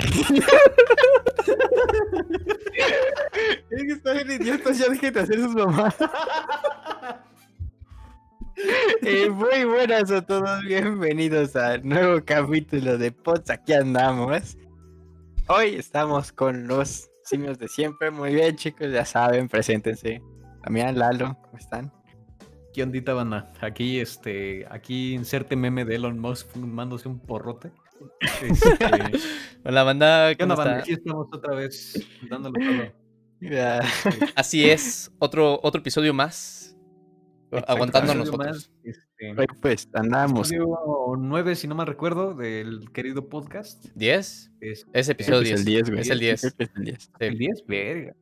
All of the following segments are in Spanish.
es que está bien ya hacer sus mamás. Eh, muy buenas a todos, bienvenidos al nuevo capítulo de Pots, aquí andamos. Hoy estamos con los simios de siempre, muy bien chicos, ya saben, preséntense. También Lalo, ¿cómo están? ¿Qué ondita, banda? Aquí, este, aquí inserte meme de Elon Musk fumándose un porrote. Este, Hola banda, ¿Qué ¿cómo onda, banda? está? Aquí estamos otra vez dándole todo. Ya. Así es, otro, otro episodio más. Aguantando a Episodio nosotros. más, este, Pues andamos. episodio 9, si no mal recuerdo, del querido podcast. ¿10? Es Es episodio Creo que 10. Es el 10, güey. Es el 10. Creo que es el 10. Sí. el 10, verga.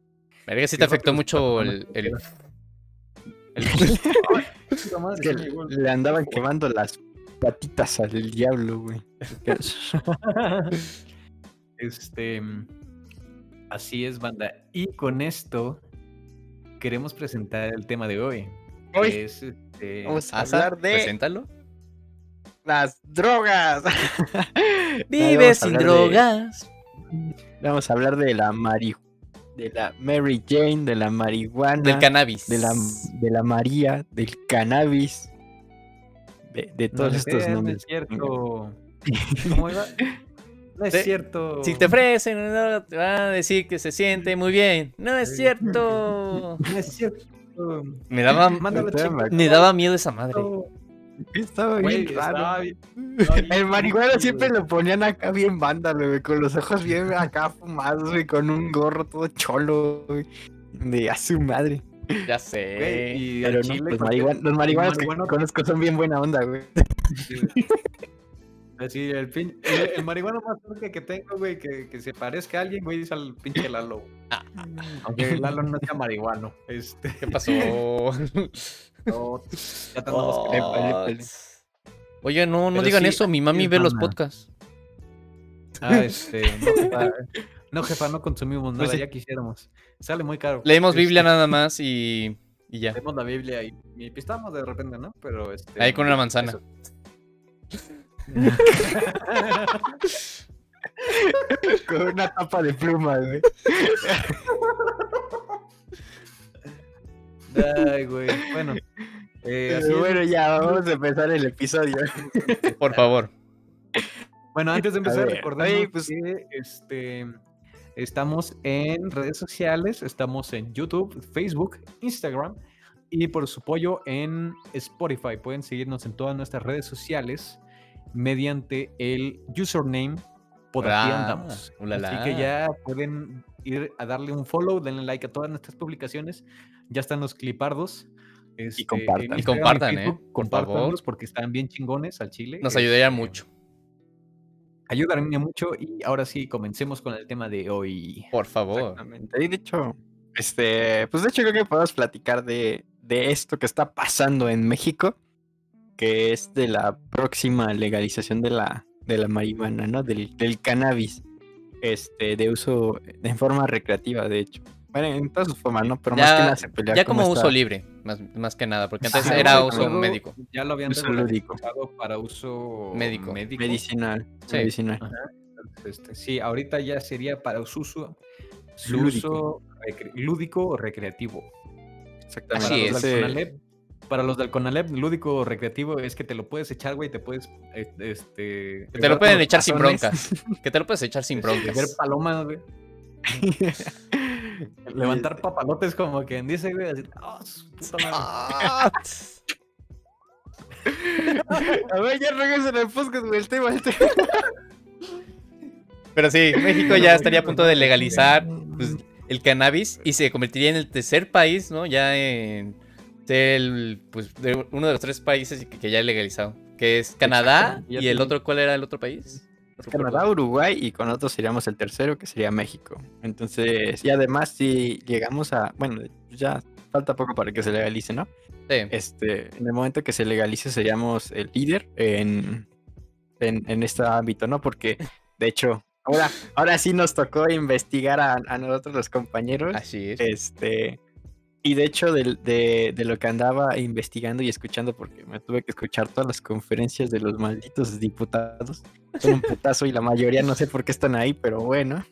Verga, sí te afectó mucho el, el- el- le andaban quemando las patitas al diablo, güey. Este. Así es, banda. Y con esto queremos presentar el tema de hoy. que Hoy es, este, vamos a hablar de Preséntalo. las drogas. Vive sin de- drogas. Vamos a hablar de la mari de la Mary Jane, de la marihuana, Del cannabis. de la de la María, del cannabis, de, todos estos creas, no nombres. es cierto. ¿Cómo iba? No es cierto. Si te ofrecen, no, te van a decir que se siente muy bien. No es cierto. No es cierto. Me daba, me daba miedo esa madre. Estaba Güey, bien raro. estaba bien- estaba bien El marihuana siempre güey. lo ponían acá bien vándalo, güey, con los ojos bien acá fumados, güey, con un gorro todo cholo, güey, de a su madre. Ya Güey, sé. y Pero no, los, con- marihuanos, los marihuanos que conozco son bien buena onda, güey. Así, el, pin- el, el marihuano más cerca que tengo, güey, que, que se parezca a alguien, güey, es al pinche Lalo. Ah, Aunque Lalo no sea marihuano. Este, ¿Qué pasó? no, ya Oh. Oye, no, no Pero digan sí, eso. Mi mami ve los podcasts. Ah, este, no no, jefa, no consumimos nada, Pues sí. ya quisiéramos. Sale muy caro. Leemos Este, Biblia nada más y, y ya. Leemos la Biblia y, y pistamos de repente, ¿no? Pero este. Ahí con una manzana. Con una tapa de pluma, güey. Ay, güey. Bueno. eh, así es. bueno, ya vamos a empezar el episodio. Por favor. Bueno, antes de empezar, oye, pues- que este, estamos en redes sociales, estamos en YouTube, Facebook, Instagram y por su apoyo en Spotify. Pueden seguirnos en todas nuestras redes sociales mediante el username por aquí Ah, andamos. ulala. Así que ya pueden ir a darle un follow, denle like a todas nuestras publicaciones. Ya están los clipardos. este, compartan. Y compartan, ¿eh? Facebook, Por favor. compártanlos porque están bien chingones al chile. Nos ayudaría este, mucho. Ayudaría mucho y ahora sí, comencemos con el tema de hoy. Por favor. Exactamente. Y de hecho, este, pues de hecho creo que podemos platicar de, de esto que está pasando en México, que es de la próxima legalización de la, de la marihuana, ¿no? Del, del cannabis, este, de uso en forma recreativa, de hecho. Bueno, en todas sus formas, ¿no? Pero más Ya- que nada se pelea Ya como uso libre, más, más que nada, porque antes Ajá, era uso luego- médico. Ya lo habían lúdico. para uso Médico. médico. medicinal. Sí. medicinal. Este, sí, ahorita ya sería para su uso, su Lúdico. uso lúdico o recreativo. Exactamente. Así para, los es. Conalep, para los del Conalep, lúdico o recreativo es que te lo puedes echar, güey, te puedes eh, este Que te lo pueden echar sin broncas. Que te lo puedes echar sin este, Ver broncas. palomas, güey. Levantar papalotes como quien dice, güey, así, "Ah, su puta madre". A ver, ya regresen al podcast, güey, el tema, el tema. Pero sí, México ya estaría a punto de legalizar pues, el cannabis y se convertiría en el tercer país, ¿no? Ya en el, pues, de uno de los tres países que, que ya ha legalizado. Que es Canadá y el otro, ¿cuál era el otro país? Canadá, Uruguay y con otros seríamos el tercero, que sería México. Entonces, y además si llegamos a, bueno, ya falta poco para que se legalice, ¿no? Sí. Este, en el momento que se legalice seríamos el líder en, en, en este ámbito, ¿no? Porque, de hecho, ahora, ahora sí nos tocó investigar a, a nosotros los compañeros. Así es. Este, Y de hecho, de, de, de, lo que andaba investigando y escuchando, porque me tuve que escuchar todas las conferencias de los malditos diputados, son un putazo y la mayoría no sé por qué están ahí, pero bueno.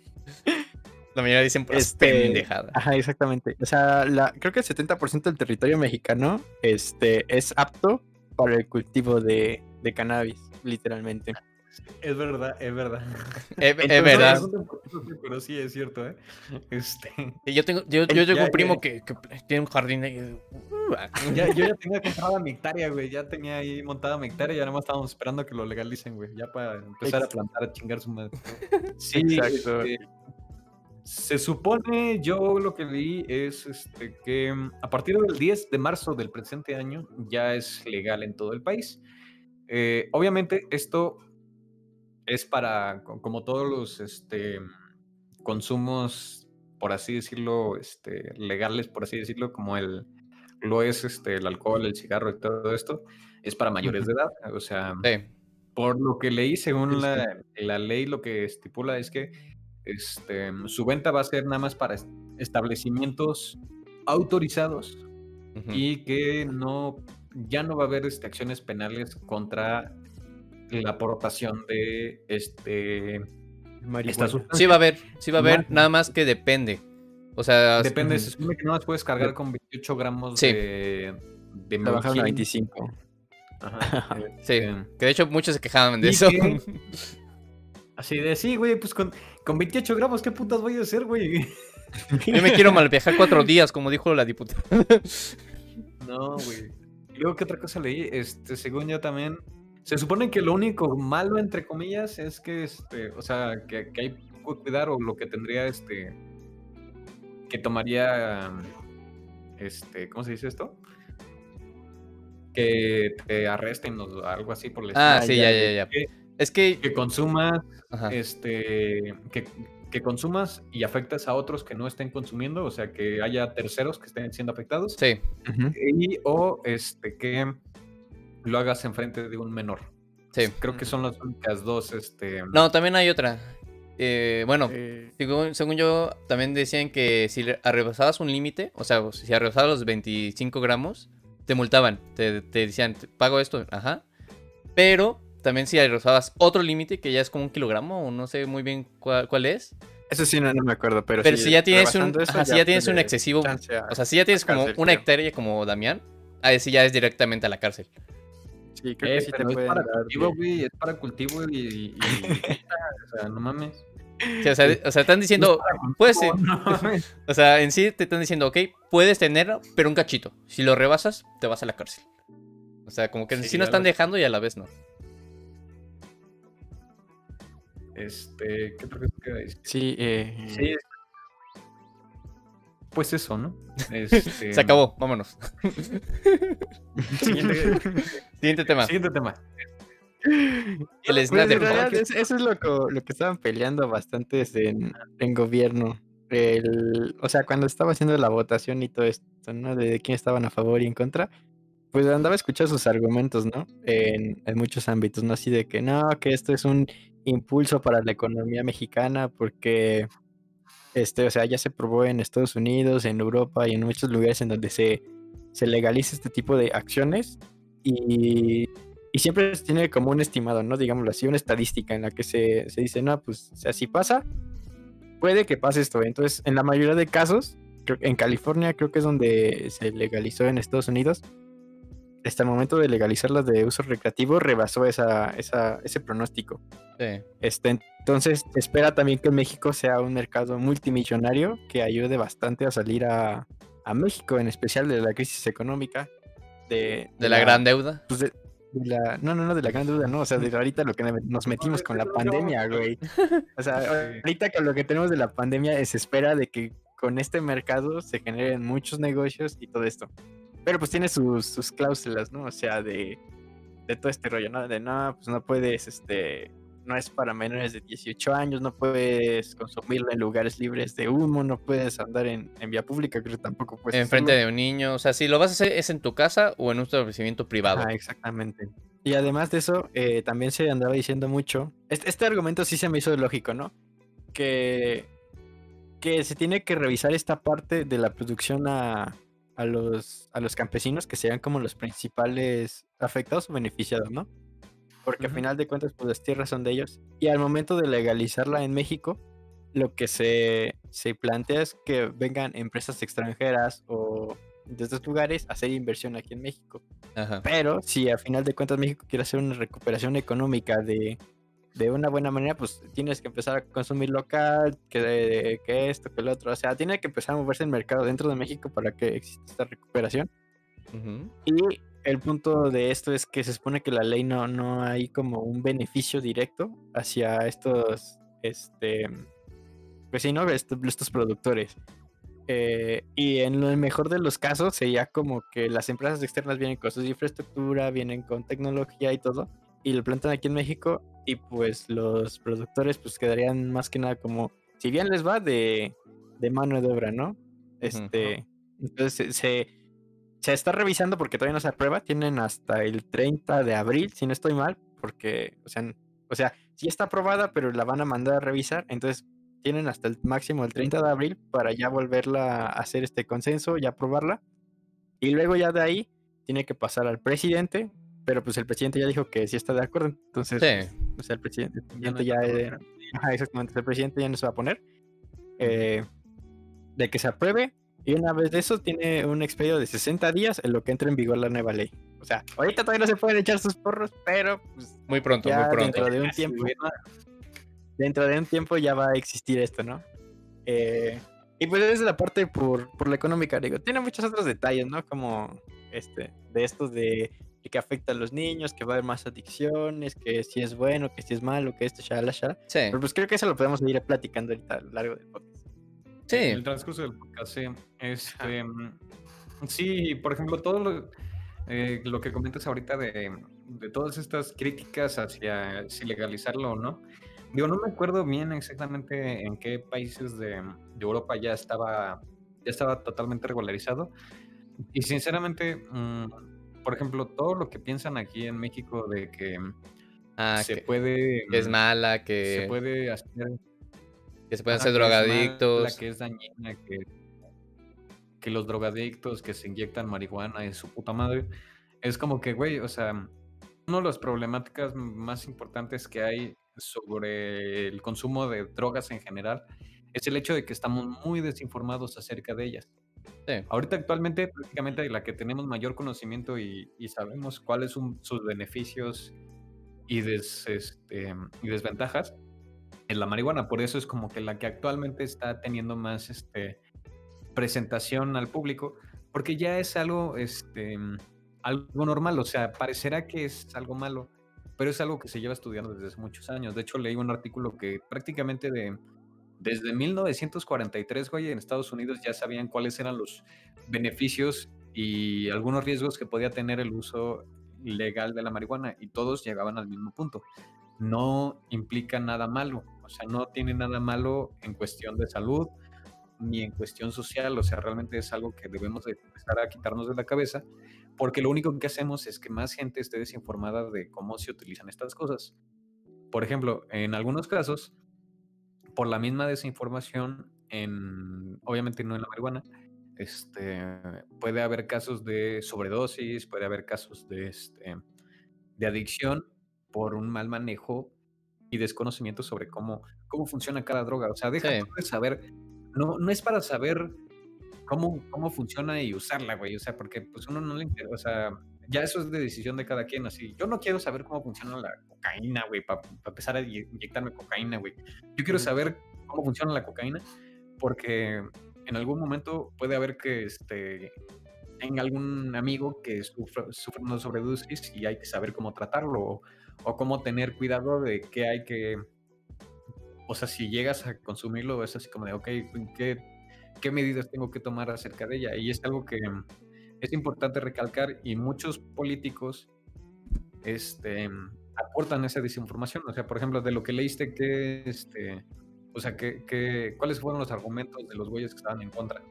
La mayoría dicen pues este, pendejada. Ajá, exactamente. O sea, la, creo que el 70% del territorio mexicano este, es apto para el cultivo de, de cannabis, literalmente. Es verdad, es verdad. Es, es verdad. Pero sí es cierto, ¿eh? Este... Yo tengo, yo, yo tengo un primo que, que, tiene un jardín ahí. Ya, yo ya tenía comprada mi hectárea, güey. Ya tenía ahí montada mi hectárea y ya nada más estábamos esperando que lo legalicen, güey. Ya para empezar a plantar, a chingar su madre. Sí, exacto. Este, se supone, yo lo que leí es este, que a partir del 10 de marzo del presente año ya es legal en todo el país. Eh, obviamente esto es para, como todos los este, consumos, por así decirlo, este, legales, por así decirlo, como el, lo es este, el alcohol, el cigarro y todo esto, es para mayores de edad. O sea, por lo que leí, según la, la, ley, lo que estipula es que este, su venta va a ser nada más para establecimientos autorizados y que no ya no va a haber este, acciones penales contra la aportación de este esta Sí va a haber, sí va a haber, nada más que depende. O sea, depende, se supone que no las puedes cargar con 28 gramos de, de a 25. Ajá. sí, que de hecho muchos se quejaban de eso. así de, sí, güey, pues con, con 28 gramos, ¿qué putas voy a hacer, güey? Yo me quiero mal viajar cuatro días, como dijo la diputada. no, güey. Y luego, ¿qué otra cosa leí? Este, según yo también, se supone que lo único malo, entre comillas, es que, este, o sea, que, que hay que cuidar o lo que tendría, este, que tomaría, este, ¿cómo se dice esto? Que te arresten o algo así por el Ah, sí, ya, ya, ya. es que... Que consumas, este, que, que consumas y afectas a otros que no estén consumiendo, o sea, que haya terceros que estén siendo afectados. Sí. Y o este que lo hagas enfrente de un menor. Sí. Creo que son las únicas dos. Este... No, también hay otra. Eh, bueno, según, yo, también decían que si rebasabas un límite, o sea, si rebasabas los 25 gramos, te multaban. Te, decían, pago esto, ajá. Pero también si rebasabas otro límite, que ya es como un kilogramo, o no sé muy bien cuál, es. Eso sí, no, me acuerdo, pero, pero si, ya tienes un, si ya tienes un excesivo, o sea, si ya tienes como una hectárea como Damián, ahí sí ya es directamente a la cárcel. Sí, creo que eh, sí te puede es para cultivo, güey, es para cultivo y, o sea, no mames. o, sea, o, sea, están diciendo, puedes, o sea, en sí te están diciendo, ok, puedes tenerlo, pero un cachito. Si lo rebasas, te vas a la cárcel. O sea, como que en sí, no están dejando y a la vez no. Este, ¿qué otra cosa queda decir? Sí, eh... sí, pues eso, ¿no? Este... Se acabó, vámonos. Siguiente, Siguiente tema. Siguiente tema. El pues eso es lo que, lo que estaban peleando bastantes en, en gobierno. El, o sea, cuando estaba haciendo la votación y todo esto, ¿no? De quién estaban a favor y en contra, pues andaba a escuchar sus argumentos, ¿no? En, en, muchos ámbitos, ¿no? Así de que no, que esto es un impulso para la economía mexicana porque este, o sea, ya se probó en Estados Unidos, en Europa y en muchos lugares en donde se, se legaliza este tipo de acciones y, y siempre tiene como un estimado, ¿no? Digámoslo así, una estadística en la que se, se dice, no, pues, o sea, pasa, puede que pase esto. Entonces, en la mayoría de casos, en California creo que es donde se legalizó en Estados Unidos, hasta el momento de legalizarlas de uso recreativo rebasó esa, esa, ese pronóstico. Sí. Este, entonces, espera también que México sea un mercado multimillonario que ayude bastante a salir a, a México, en especial de la crisis económica. De, de, la, gran deuda. Pues de, la, no, no, no, de la gran deuda, no. O sea, de ahorita lo que nos metimos con la pandemia, güey. O sea, ahorita con lo que tenemos de la pandemia, se espera de que con este mercado se generen muchos negocios y todo esto. Pero pues tiene sus, sus cláusulas, ¿no? O sea, de, de todo este rollo, ¿no? De no, pues no puedes, este, no es para menores de 18 años, no puedes consumirlo en lugares libres de humo, no puedes andar en, en vía pública, creo que tampoco puedes. Enfrente de un niño, o sea, si lo vas a hacer es en tu casa o en un establecimiento privado. Ah, exactamente. Y además de eso, eh, también se andaba diciendo mucho, este, este, argumento sí se me hizo lógico, ¿no? Que, que se tiene que revisar esta parte de la producción a a los, a los campesinos que sean como los principales afectados o beneficiados, ¿no? Porque al Ujú. final de cuentas, pues las tierras son de ellos. Y al momento de legalizarla en México, lo que se, se plantea es que vengan empresas extranjeras o de estos lugares a hacer inversión aquí en México. Ajá. Pero si al final de cuentas México quiere hacer una recuperación económica de, de una buena manera, pues tienes que empezar a consumir local, que, que esto, que el otro. O sea, tiene que empezar a moverse el mercado dentro de México para que exista esta recuperación. Ujú. Y el punto de esto es que se supone que la ley no, no hay como un beneficio directo hacia estos, este, pues sí, ¿no? Estos, estos productores. Eh, y en el mejor de los casos sería como que las empresas externas vienen con su infraestructura, vienen con tecnología y todo, y lo plantan aquí en México, y pues los productores pues quedarían más que nada como, si bien les va de, de mano de obra, ¿no? Este, entonces se, se, se está revisando porque todavía no se aprueba, tienen hasta el 30 de abril, si no estoy mal, porque, o sea, o sea, sí está aprobada, pero la van a mandar a revisar, entonces tienen hasta el máximo el 30 de abril para ya volverla a hacer este consenso y aprobarla. Y luego ya de ahí tiene que pasar al presidente, pero pues el presidente ya dijo que sí está de acuerdo, entonces, Sí. O sea, el presidente, el Ya no ya, ajá, exactamente, el presidente ya no se va a poner. eh, de que se apruebe y una vez de eso tiene un expedio de 60 días en lo que entra en vigor la nueva ley. O sea, ahorita todavía no se pueden echar sus porros, pero pues, Muy pronto, ya muy pronto. dentro de un tiempo dentro de un tiempo ya va a existir esto, ¿no? Eh, y pues esa es la parte por, por la económica, digo, tiene muchos otros detalles, ¿no? Como este, de estos de de que afecta a los niños, que va a haber más adicciones, que si es bueno, que si es malo, que esto, shala, shala. Sí, Pero pues creo que eso lo podemos ir platicando ahorita a lo largo del podcast. sí. En el transcurso del podcast, sí. Este, mm, sí, por ejemplo, todo lo, eh, lo que comentas ahorita de, de todas estas críticas hacia si legalizarlo o no. Digo, no me acuerdo bien exactamente en qué países de, de Europa ya estaba, ya estaba totalmente regularizado. Y sinceramente, mm, por ejemplo, todo lo que piensan aquí en México de que Ah, se que, puede... que es mm, mala, que Se puede hacer que se pueden mala, drogadictos. que es dañina, que, que los drogadictos que se inyectan marihuana y su puta madre. Es como que, güey, o sea, una de las problemáticas más importantes que hay sobre el consumo de drogas en general es el hecho de que estamos muy desinformados acerca de ellas. Sí. Ahorita actualmente prácticamente la que tenemos mayor conocimiento y, y sabemos cuáles son sus beneficios y, des- este, y desventajas es la marihuana. Por eso es como que la que actualmente está teniendo más este, presentación al público, porque ya es algo, este, algo normal. O sea, parecerá que es algo malo, pero es algo que se lleva estudiando desde hace muchos años. De hecho, leí un artículo que prácticamente de, desde 1943, güey, en Estados Unidos ya sabían cuáles eran los beneficios y algunos riesgos que podía tener el uso legal de la marihuana y todos llegaban al mismo punto. No implica nada malo, o sea, no tiene nada malo en cuestión de salud ni en cuestión social, o sea, realmente es algo que debemos de empezar a quitarnos de la cabeza, porque lo único que hacemos es que más gente esté desinformada de cómo se utilizan estas cosas. Por ejemplo, en algunos casos, por la misma desinformación, en, obviamente no en la marihuana, este, puede haber casos de sobredosis, puede haber casos de, este, de adicción por un mal manejo y desconocimiento sobre cómo, cómo funciona cada droga. O sea, deja Sí. de saber, no, no es para saber cómo, cómo funciona y usarla, güey. O sea, porque pues uno no le interesa, o sea, ya eso es de decisión de cada quien. Así, yo no quiero saber cómo funciona la cocaína, güey, para empezar a inye- inyectarme cocaína, güey. Yo quiero saber cómo funciona la cocaína porque en algún momento puede haber que este, tenga algún amigo que sufra, sufra una sobredosis y hay que saber cómo tratarlo o, o cómo tener cuidado de qué hay que... O sea, si llegas a consumirlo, es así como de, ok, ¿qué, qué medidas tengo que tomar acerca de ella? Y es algo que es importante recalcar y muchos políticos este, aportan esa desinformación. O sea, por ejemplo, de lo que leíste, que este, o sea, que, que, ¿cuáles fueron los argumentos de los güeyes que estaban en contra?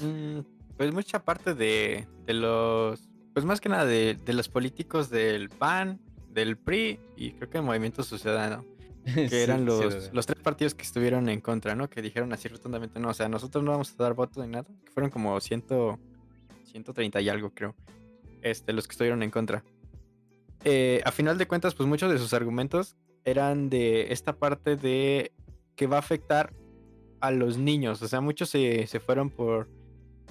Mm, pues mucha parte de, de los, pues más que nada de, de los políticos del PAN, del PRI y creo que el Movimiento Ciudadano, que eran los, los tres partidos que estuvieron en contra, ¿no? Que dijeron así rotundamente, no, o sea, nosotros no vamos a dar voto ni nada, que fueron como ciento, 130 y algo, creo. Este, los que estuvieron en contra. Eh, a final de cuentas, pues muchos de sus argumentos eran de esta parte de que va a afectar a los niños. O sea, muchos se, se fueron por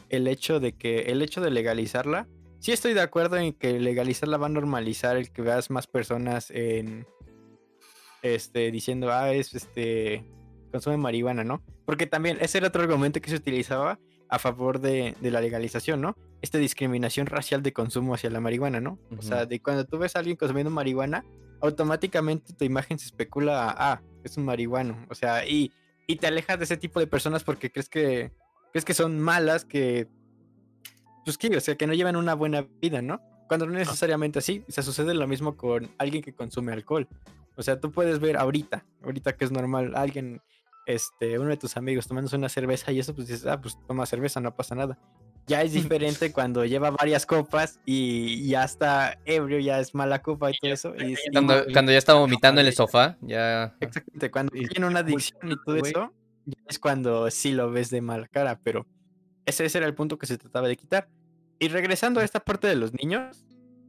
el hecho de que el hecho de legalizarla. Sí estoy de acuerdo en que legalizarla va a normalizar el que veas más personas en este diciendo, ah, es este consume marihuana, ¿no? Porque también ese era otro argumento que se utilizaba a favor de, de la legalización, ¿no? Esta discriminación racial de consumo hacia la marihuana, ¿no? O sea, de cuando tú ves a alguien consumiendo marihuana, automáticamente tu imagen se especula a, ah, es un marihuano. O sea, y, y te alejas de ese tipo de personas porque crees que, crees que son malas, que, pues que, o sea, que no llevan una buena vida, ¿no? Cuando no necesariamente así, se sucede lo mismo con alguien que consume alcohol. O sea, tú puedes ver ahorita, ahorita que es normal, alguien, este, uno de tus amigos tomándose una cerveza y eso, pues dices, ah, pues toma cerveza, no pasa nada. Ya es diferente cuando lleva varias copas y ya está ebrio, ya es mala copa y todo eso. Y, y- Cuando, ya está vomitando en el sofá, ya. exactamente, cuando tiene una adicción y todo eso, ya es cuando sí lo ves de mala cara, pero ese, ese era el punto que se trataba de quitar. Y regresando a esta parte de los niños,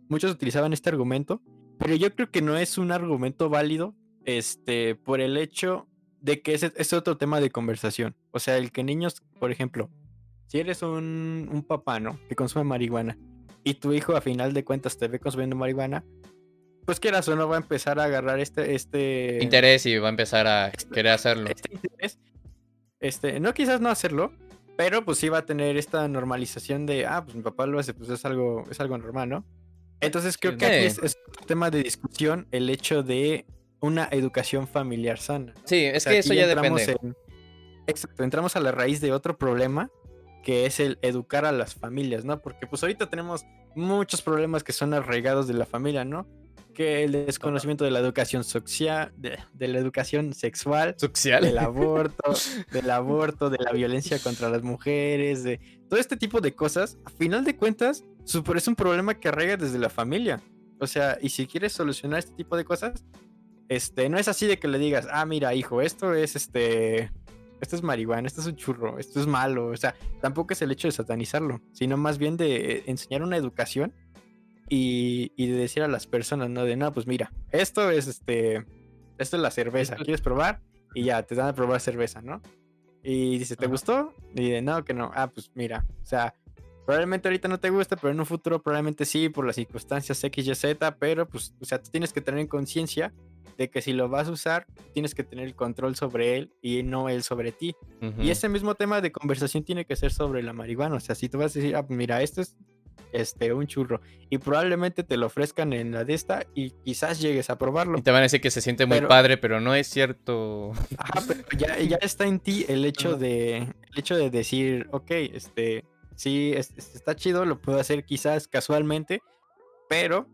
muchos utilizaban este argumento, pero yo creo que no es un argumento válido este, por el hecho de que ese es otro tema de conversación. O sea, el que niños, por ejemplo, si eres un, un papá, ¿no? Que consume marihuana y tu hijo a final de cuentas te ve consumiendo marihuana, pues quieras o no va a empezar a agarrar este... este Interés y va a empezar a querer hacerlo. este interés, este, no quizás no hacerlo, pero pues sí va a tener esta normalización de, ah, pues mi papá lo hace, pues es algo, es algo normal, ¿no? Entonces creo Sí, que aquí es, es un tema de discusión el hecho de una educación familiar sana. Sí, O es sea, que eso ya depende. en- exacto, entramos a la raíz de otro problema que es el educar a las familias, ¿no? Porque pues ahorita tenemos muchos problemas que son arraigados de la familia, ¿no? Que el desconocimiento de la educación social, de, de la educación sexual, Social. del aborto, del aborto, de la violencia contra las mujeres, de todo este tipo de cosas, a final de cuentas, super- es un problema que arraiga desde la familia. O sea, y si quieres solucionar este tipo de cosas, este, no es así de que le digas, ah, mira, hijo, esto es este, esto es marihuana, esto es un churro, esto es malo. O sea, tampoco es el hecho de satanizarlo, sino más bien de enseñar una educación y, y de decir a las personas, ¿no? De, no, pues mira, esto es este, esto es la cerveza, ¿quieres probar? Y ya, te dan a probar cerveza, ¿no? Y dice, ¿te gustó? Y de, no, que no. Ah, pues mira, o sea, probablemente ahorita no te guste, pero en un futuro probablemente sí, por las circunstancias X, Y, Z, pero pues, o sea, tú tienes que tener en conciencia de que si lo vas a usar, tienes que tener el control sobre él y no él sobre ti. Y ese mismo tema de conversación tiene que ser sobre la marihuana. O sea, si tú vas a decir, ah, mira, esto es este, un churro, y probablemente te lo ofrezcan en la de esta y quizás llegues a probarlo. Y te van a decir que se siente muy Pero- padre, pero no es cierto. Ajá, pero ya, ya está en ti el hecho de el hecho de decir, ok, este, sí, es- es- está chido, lo puedo hacer quizás casualmente, pero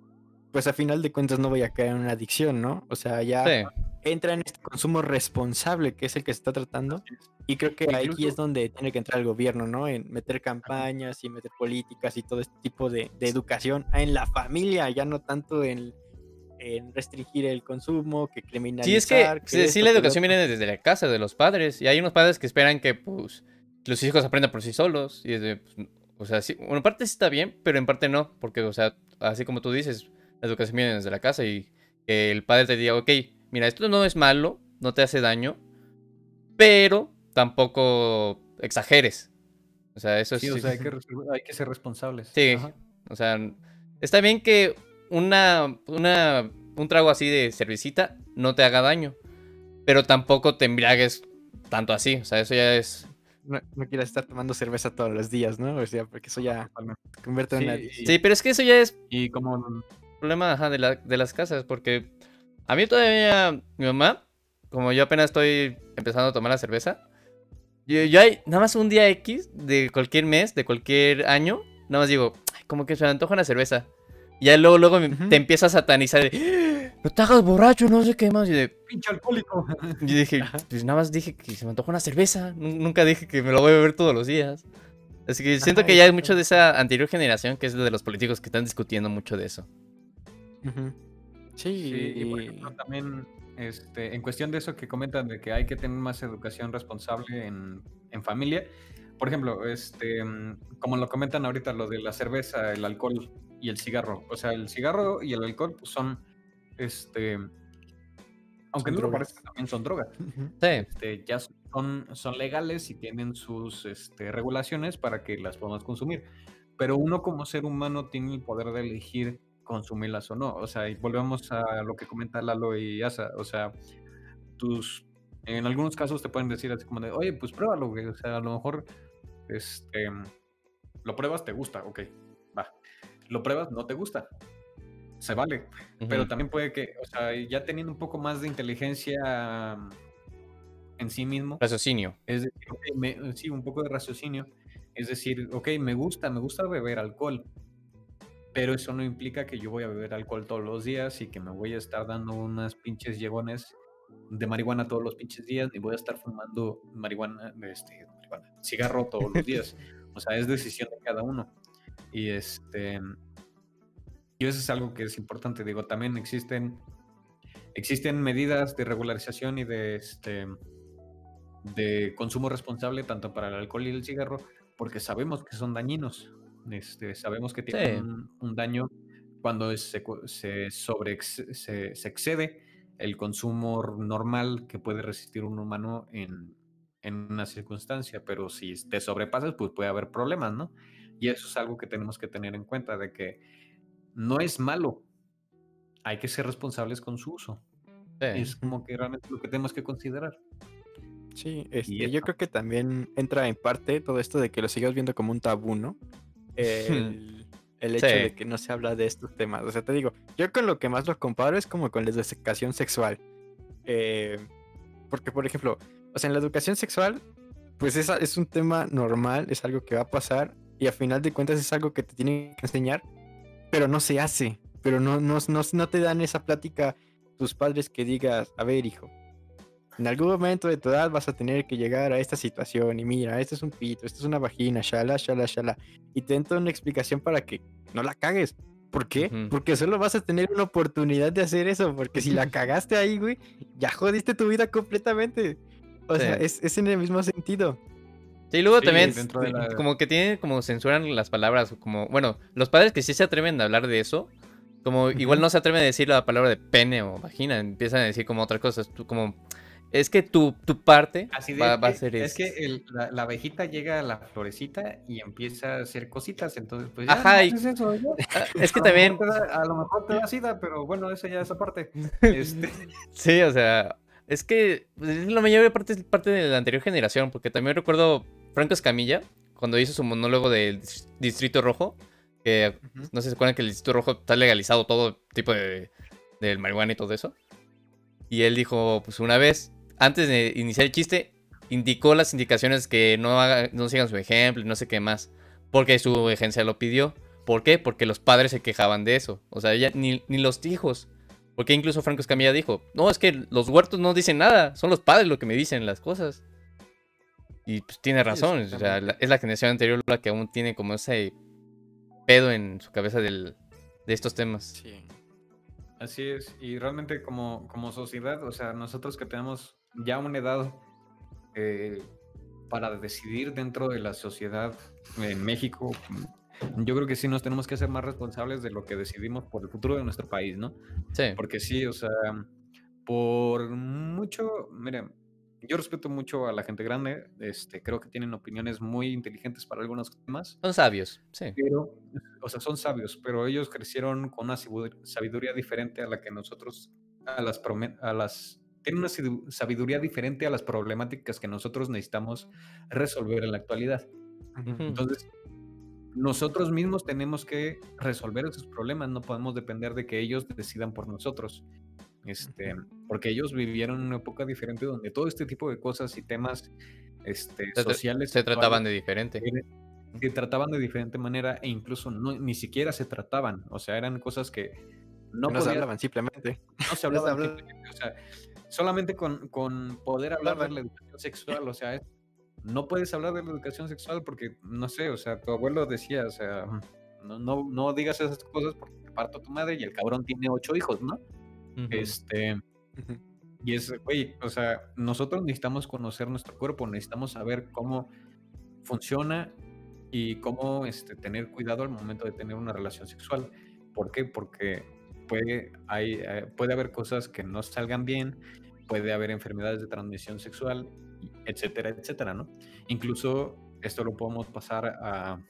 pues a final de cuentas no voy a caer en una adicción, ¿no? O sea, ya Sí. entra en este consumo responsable que es el que se está tratando. Y creo que aquí es donde tiene que entrar el gobierno, ¿no? En meter campañas y meter políticas y todo este tipo de, de educación en la familia, ya no tanto en, en restringir el consumo, que criminalizar. Sí, es que sí, esto, sí, la educación viene desde la casa, de los padres. Y hay unos padres que esperan que pues los hijos aprendan por sí solos. Y es de, pues, o sea, sí, bueno, en parte sí está bien, pero en parte no. Porque, o sea, así como tú dices, la educación viene desde la casa y que el padre te diga, ok, mira, esto no es malo, no te hace daño, pero tampoco exageres. O sea, eso Sí, o sí- sea, hay que, hay que ser responsables. Sí, Ajá. o sea, está bien que una, una, un trago así de cervecita no te haga daño, pero tampoco te embriagues tanto así, o sea, eso ya es... No, no quieras estar tomando cerveza todos los días, ¿no? O sea, porque eso ya se convierte en Sí, una y- adicción. Sí, pero es que eso ya es Y como problema ajá, de, la- de las casas, porque a mí todavía mi mamá, como yo apenas estoy empezando a tomar la cerveza, yo, yo hay nada más un día X de cualquier mes, de cualquier año, nada más digo, "Ay, como que se me antoja una cerveza. Y ya luego, luego me- Ujú. te empieza a satanizar de, "Ah, no te hagas borracho, no sé qué más. Y de, pinche alcohólico. yo dije, Ajá. pues nada más dije que se me antoja una cerveza, nu- nunca dije que me lo voy a beber todos los días. Así que siento Ajá, que ya hay mucho de esa anterior generación que es de los políticos que están discutiendo mucho de eso. Sí, Sí, y por ejemplo, también este, en cuestión de eso que comentan de que hay que tener más educación responsable en, en familia, por ejemplo, este, mm, como lo comentan ahorita, lo de la cerveza, el alcohol y el cigarro. O sea, el cigarro y el alcohol pues, son, este, aunque Son no lo parezca, también son drogas. Sí. Este, ya son, son legales y tienen sus este, regulaciones para que las podamos consumir. Pero uno como ser humano tiene el poder de elegir consumirlas o no. O sea, y volvemos a lo que comenta Lalo y Asa. O sea, tus, en algunos casos te pueden decir así como de, oye, pues pruébalo, güey. O sea, a lo mejor, este, lo pruebas, te gusta, ok, va. Lo pruebas, no te gusta. Se vale. Pero también puede que, o sea, ya teniendo un poco más de inteligencia en sí mismo, Raciocinio. es decir, ok, me- sí, un poco de raciocinio, es decir, ok, me gusta, me gusta beber alcohol, pero eso no implica que yo voy a beber alcohol todos los días y que me voy a estar dando unas pinches llegones de marihuana todos los pinches días, ni voy a estar fumando marihuana, este, marihuana, cigarro todos los días. O sea, es decisión de cada uno. Y este, y eso es algo que es importante. Digo, también existen, existen medidas de regularización y de este de consumo responsable tanto para el alcohol y el cigarro, porque sabemos que son dañinos. Este, sabemos que tienen Sí. un, un daño cuando se, sobre se, se excede el consumo normal que puede resistir un humano en, en una circunstancia, pero si te sobrepasas, pues puede haber problemas, ¿no? Y eso es algo que tenemos que tener en cuenta, de que no es malo, hay que ser responsables con su uso. Sí. Es como que realmente lo que tenemos que considerar. Sí, este, Y yo creo que también entra en parte todo esto de que lo sigas viendo como un tabú, ¿no? El, el hecho Sí. de que no se habla de estos temas. O sea, te digo, yo con lo que más lo comparo es como con la educación sexual. Eh, porque, por ejemplo, o sea, en la educación sexual, pues es, es un tema normal, es algo que va a pasar y a final de cuentas es algo que te tienen que enseñar, pero no se hace. Pero no, no, no, no te dan esa plática tus padres que digas, a ver, hijo, en algún momento de tu edad vas a tener que llegar a esta situación y mira, esto es un pito, esto es una vagina, shala, shala, shala. Y te dan toda una explicación para que no la cagues. ¿Por qué? Porque solo vas a tener una oportunidad de hacer eso, porque si la cagaste ahí, güey, ya jodiste tu vida completamente. O Sí. sea, es, es en el mismo sentido. Sí, luego Sí, también la- como que tienen como censuran las palabras, como, bueno, los padres que sí se atreven a hablar de eso, como igual no se atreven a decir la palabra de pene o vagina, empiezan a decir como otras cosas, como es que tu, tu parte Así va, es va a ser es es- que el- la, la abejita llega a la florecita y empieza a hacer cositas, entonces pues ya Ajá, no y- haces eso, ya. Ah, es que A también da- a lo mejor te da sida, pero bueno, eso ya es aparte. Este, Sí, o sea, es que pues, es la mayor parte es parte de la anterior generación, porque también recuerdo Franco Escamilla, cuando hizo su monólogo del Dis- Distrito Rojo, que no sé si se acuerdan que el Distrito Rojo está legalizado todo tipo de del marihuana y todo eso. Y él dijo, pues una vez, antes de iniciar el chiste, indicó las indicaciones que no, haga- no sigan su ejemplo y no sé qué más, porque su agencia lo pidió. ¿Por qué? Porque los padres se quejaban de eso. O sea, ya, ni, ni los hijos. Porque incluso Franco Escamilla dijo, no, es que los huertos no dicen nada, son los padres los que me dicen las cosas. Y pues tiene razón, o sea, la- es la generación anterior la que aún tiene como ese pedo en su cabeza del, de estos temas. Sí. así es, y realmente como, como sociedad, o sea, nosotros que tenemos ya una edad eh, para decidir dentro de la sociedad en México, mm, yo creo que sí nos tenemos que hacer más responsables de lo que decidimos por el futuro de nuestro país, ¿no? Sí, Porque sí, o sea, por mucho, miren, yo respeto mucho a la gente grande, este, creo que tienen opiniones muy inteligentes para algunos temas, son sabios, sí. pero, o sea, son sabios, pero ellos crecieron con una sabidu- sabiduría diferente a la que nosotros, a las, a las, tienen una sabiduría diferente a las problemáticas que nosotros necesitamos resolver en la actualidad. Entonces, nosotros mismos tenemos que resolver esos problemas, no podemos depender de que ellos decidan por nosotros. Este, porque ellos vivieron una época diferente donde todo este tipo de cosas y temas este, Se, sociales se trataban de diferente. se trataban de diferente manera e incluso no, ni siquiera se trataban, o sea, eran cosas que no, No, se hablaban simplemente. no se no se hablaban hablaba. simplemente, o sea, solamente con, con poder hablar de la educación sexual, o sea, es- no puedes hablar de la educación sexual porque, no sé, o sea, tu abuelo decía, o sea, no, no, no digas esas cosas porque te parto tu madre y el cabrón tiene ocho hijos, ¿no? Este, y es, güey, o sea, nosotros necesitamos conocer nuestro cuerpo, necesitamos saber cómo, funciona y cómo este, tener cuidado al momento de tener una relación sexual. ¿Por qué? Porque puede, hay, eh, puede haber cosas que no salgan bien, puede haber enfermedades de transmisión sexual, etcétera, etcétera, ¿no? Incluso esto lo podemos pasar a,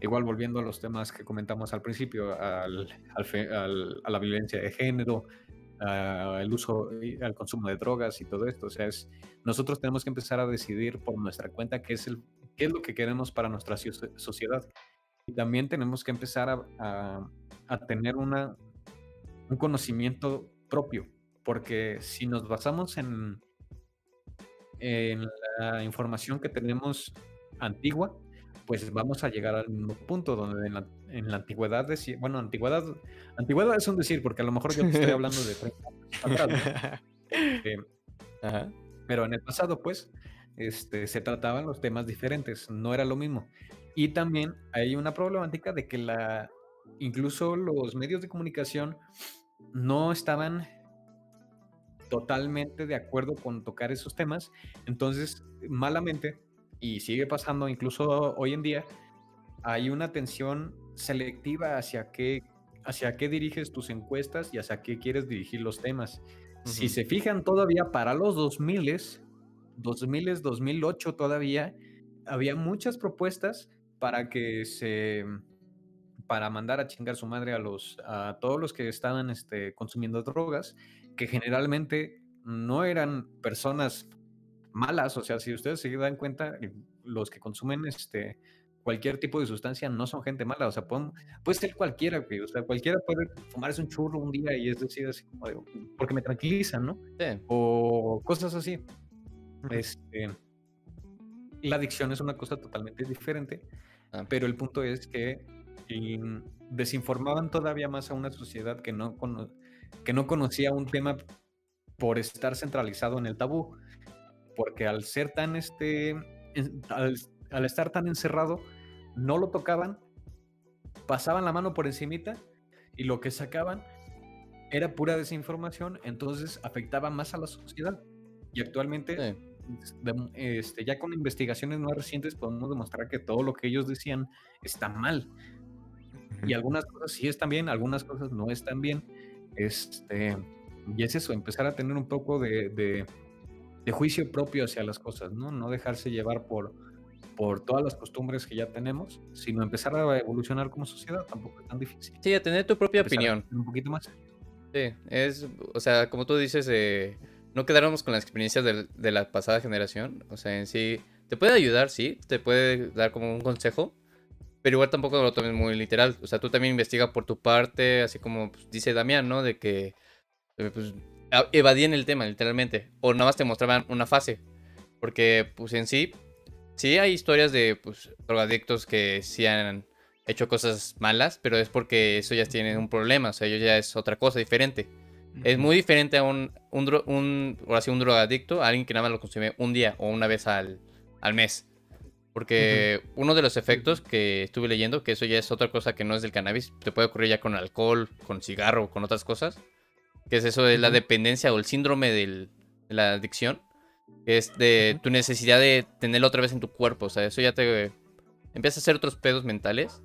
igual volviendo a los temas que comentamos al principio, al, al, a la violencia de género, al uso, al consumo de drogas y todo esto. O sea, es, nosotros tenemos que empezar a decidir por nuestra cuenta qué es, el, qué es lo que queremos para nuestra sociedad. Y también tenemos que empezar a, a, tener una, un conocimiento propio, porque si nos basamos en, en la información que tenemos antigua, pues vamos a llegar al mismo punto donde en la, en la antigüedad decía, bueno, antigüedad, antigüedad es un decir, porque a lo mejor yo te estoy hablando de 30 atrás, este, pero en el pasado, pues, este, se trataban los temas diferentes, no era lo mismo. Y también hay una problemática de que la, incluso los medios de comunicación no estaban totalmente de acuerdo con tocar esos temas, entonces malamente y sigue pasando incluso hoy en día, hay una atención selectiva hacia qué, hacia qué diriges tus encuestas y hacia qué quieres dirigir los temas. Si se fijan todavía para los 2000, 2000, 2008 todavía, había muchas propuestas para que se para mandar a chingar su madre a los a todos los que estaban este, consumiendo drogas, que generalmente no eran personas malas, o sea, si ustedes se dan cuenta, los que consumen este cualquier tipo de sustancia no son gente mala, o sea, puede ser cualquiera, o sea, cualquiera puede fumarse un churro un día y es decir, así como porque me tranquilizan, ¿no? O cosas así. Este, la adicción es una cosa totalmente diferente, ah. pero el punto es que desinformaban todavía más a una sociedad que no, que no conocía un tema por estar centralizado en el tabú porque al ser tan, este, al, estar tan encerrado, no lo tocaban, pasaban la mano por encimita y lo que sacaban era pura desinformación, entonces afectaba más a la sociedad. Y actualmente, este, ya con investigaciones más recientes, podemos demostrar que todo lo que ellos decían está mal. Y algunas cosas sí están bien, algunas cosas no están bien. Este, y es eso, empezar a tener un poco de de juicio propio hacia las cosas, ¿no? No dejarse llevar por, por todas las costumbres que ya tenemos, sino empezar a evolucionar como sociedad, tampoco es tan difícil. Sí, a tener tu propia opinión. Un poquito más. Sí, es, o sea, como tú dices, eh, no quedáramos con las experiencias de, de, la pasada generación, o sea, en sí, te puede ayudar, sí, te puede dar como un consejo, pero igual tampoco lo tomes muy literal, o sea, tú también investiga por tu parte, así como pues, dice Damián, ¿no? De que, pues, evadían el tema, literalmente. O nada más te mostraban una fase. Porque, pues en sí, sí hay historias de pues, drogadictos que sí han hecho cosas malas, pero es porque eso ya tienen un problema. O sea, ellos ya es otra cosa diferente. Es muy diferente a un, un, un, un drogadicto, a alguien que nada más lo consume un día o una vez al, al mes. Porque uno de los efectos que estuve leyendo, que eso ya es otra cosa que no es del cannabis, te puede ocurrir ya con alcohol, con cigarro, con otras cosas, que es eso de la dependencia o el síndrome de la adicción, que es de tu necesidad de tenerlo otra vez en tu cuerpo, o sea, eso ya te empieza a hacer otros pedos mentales,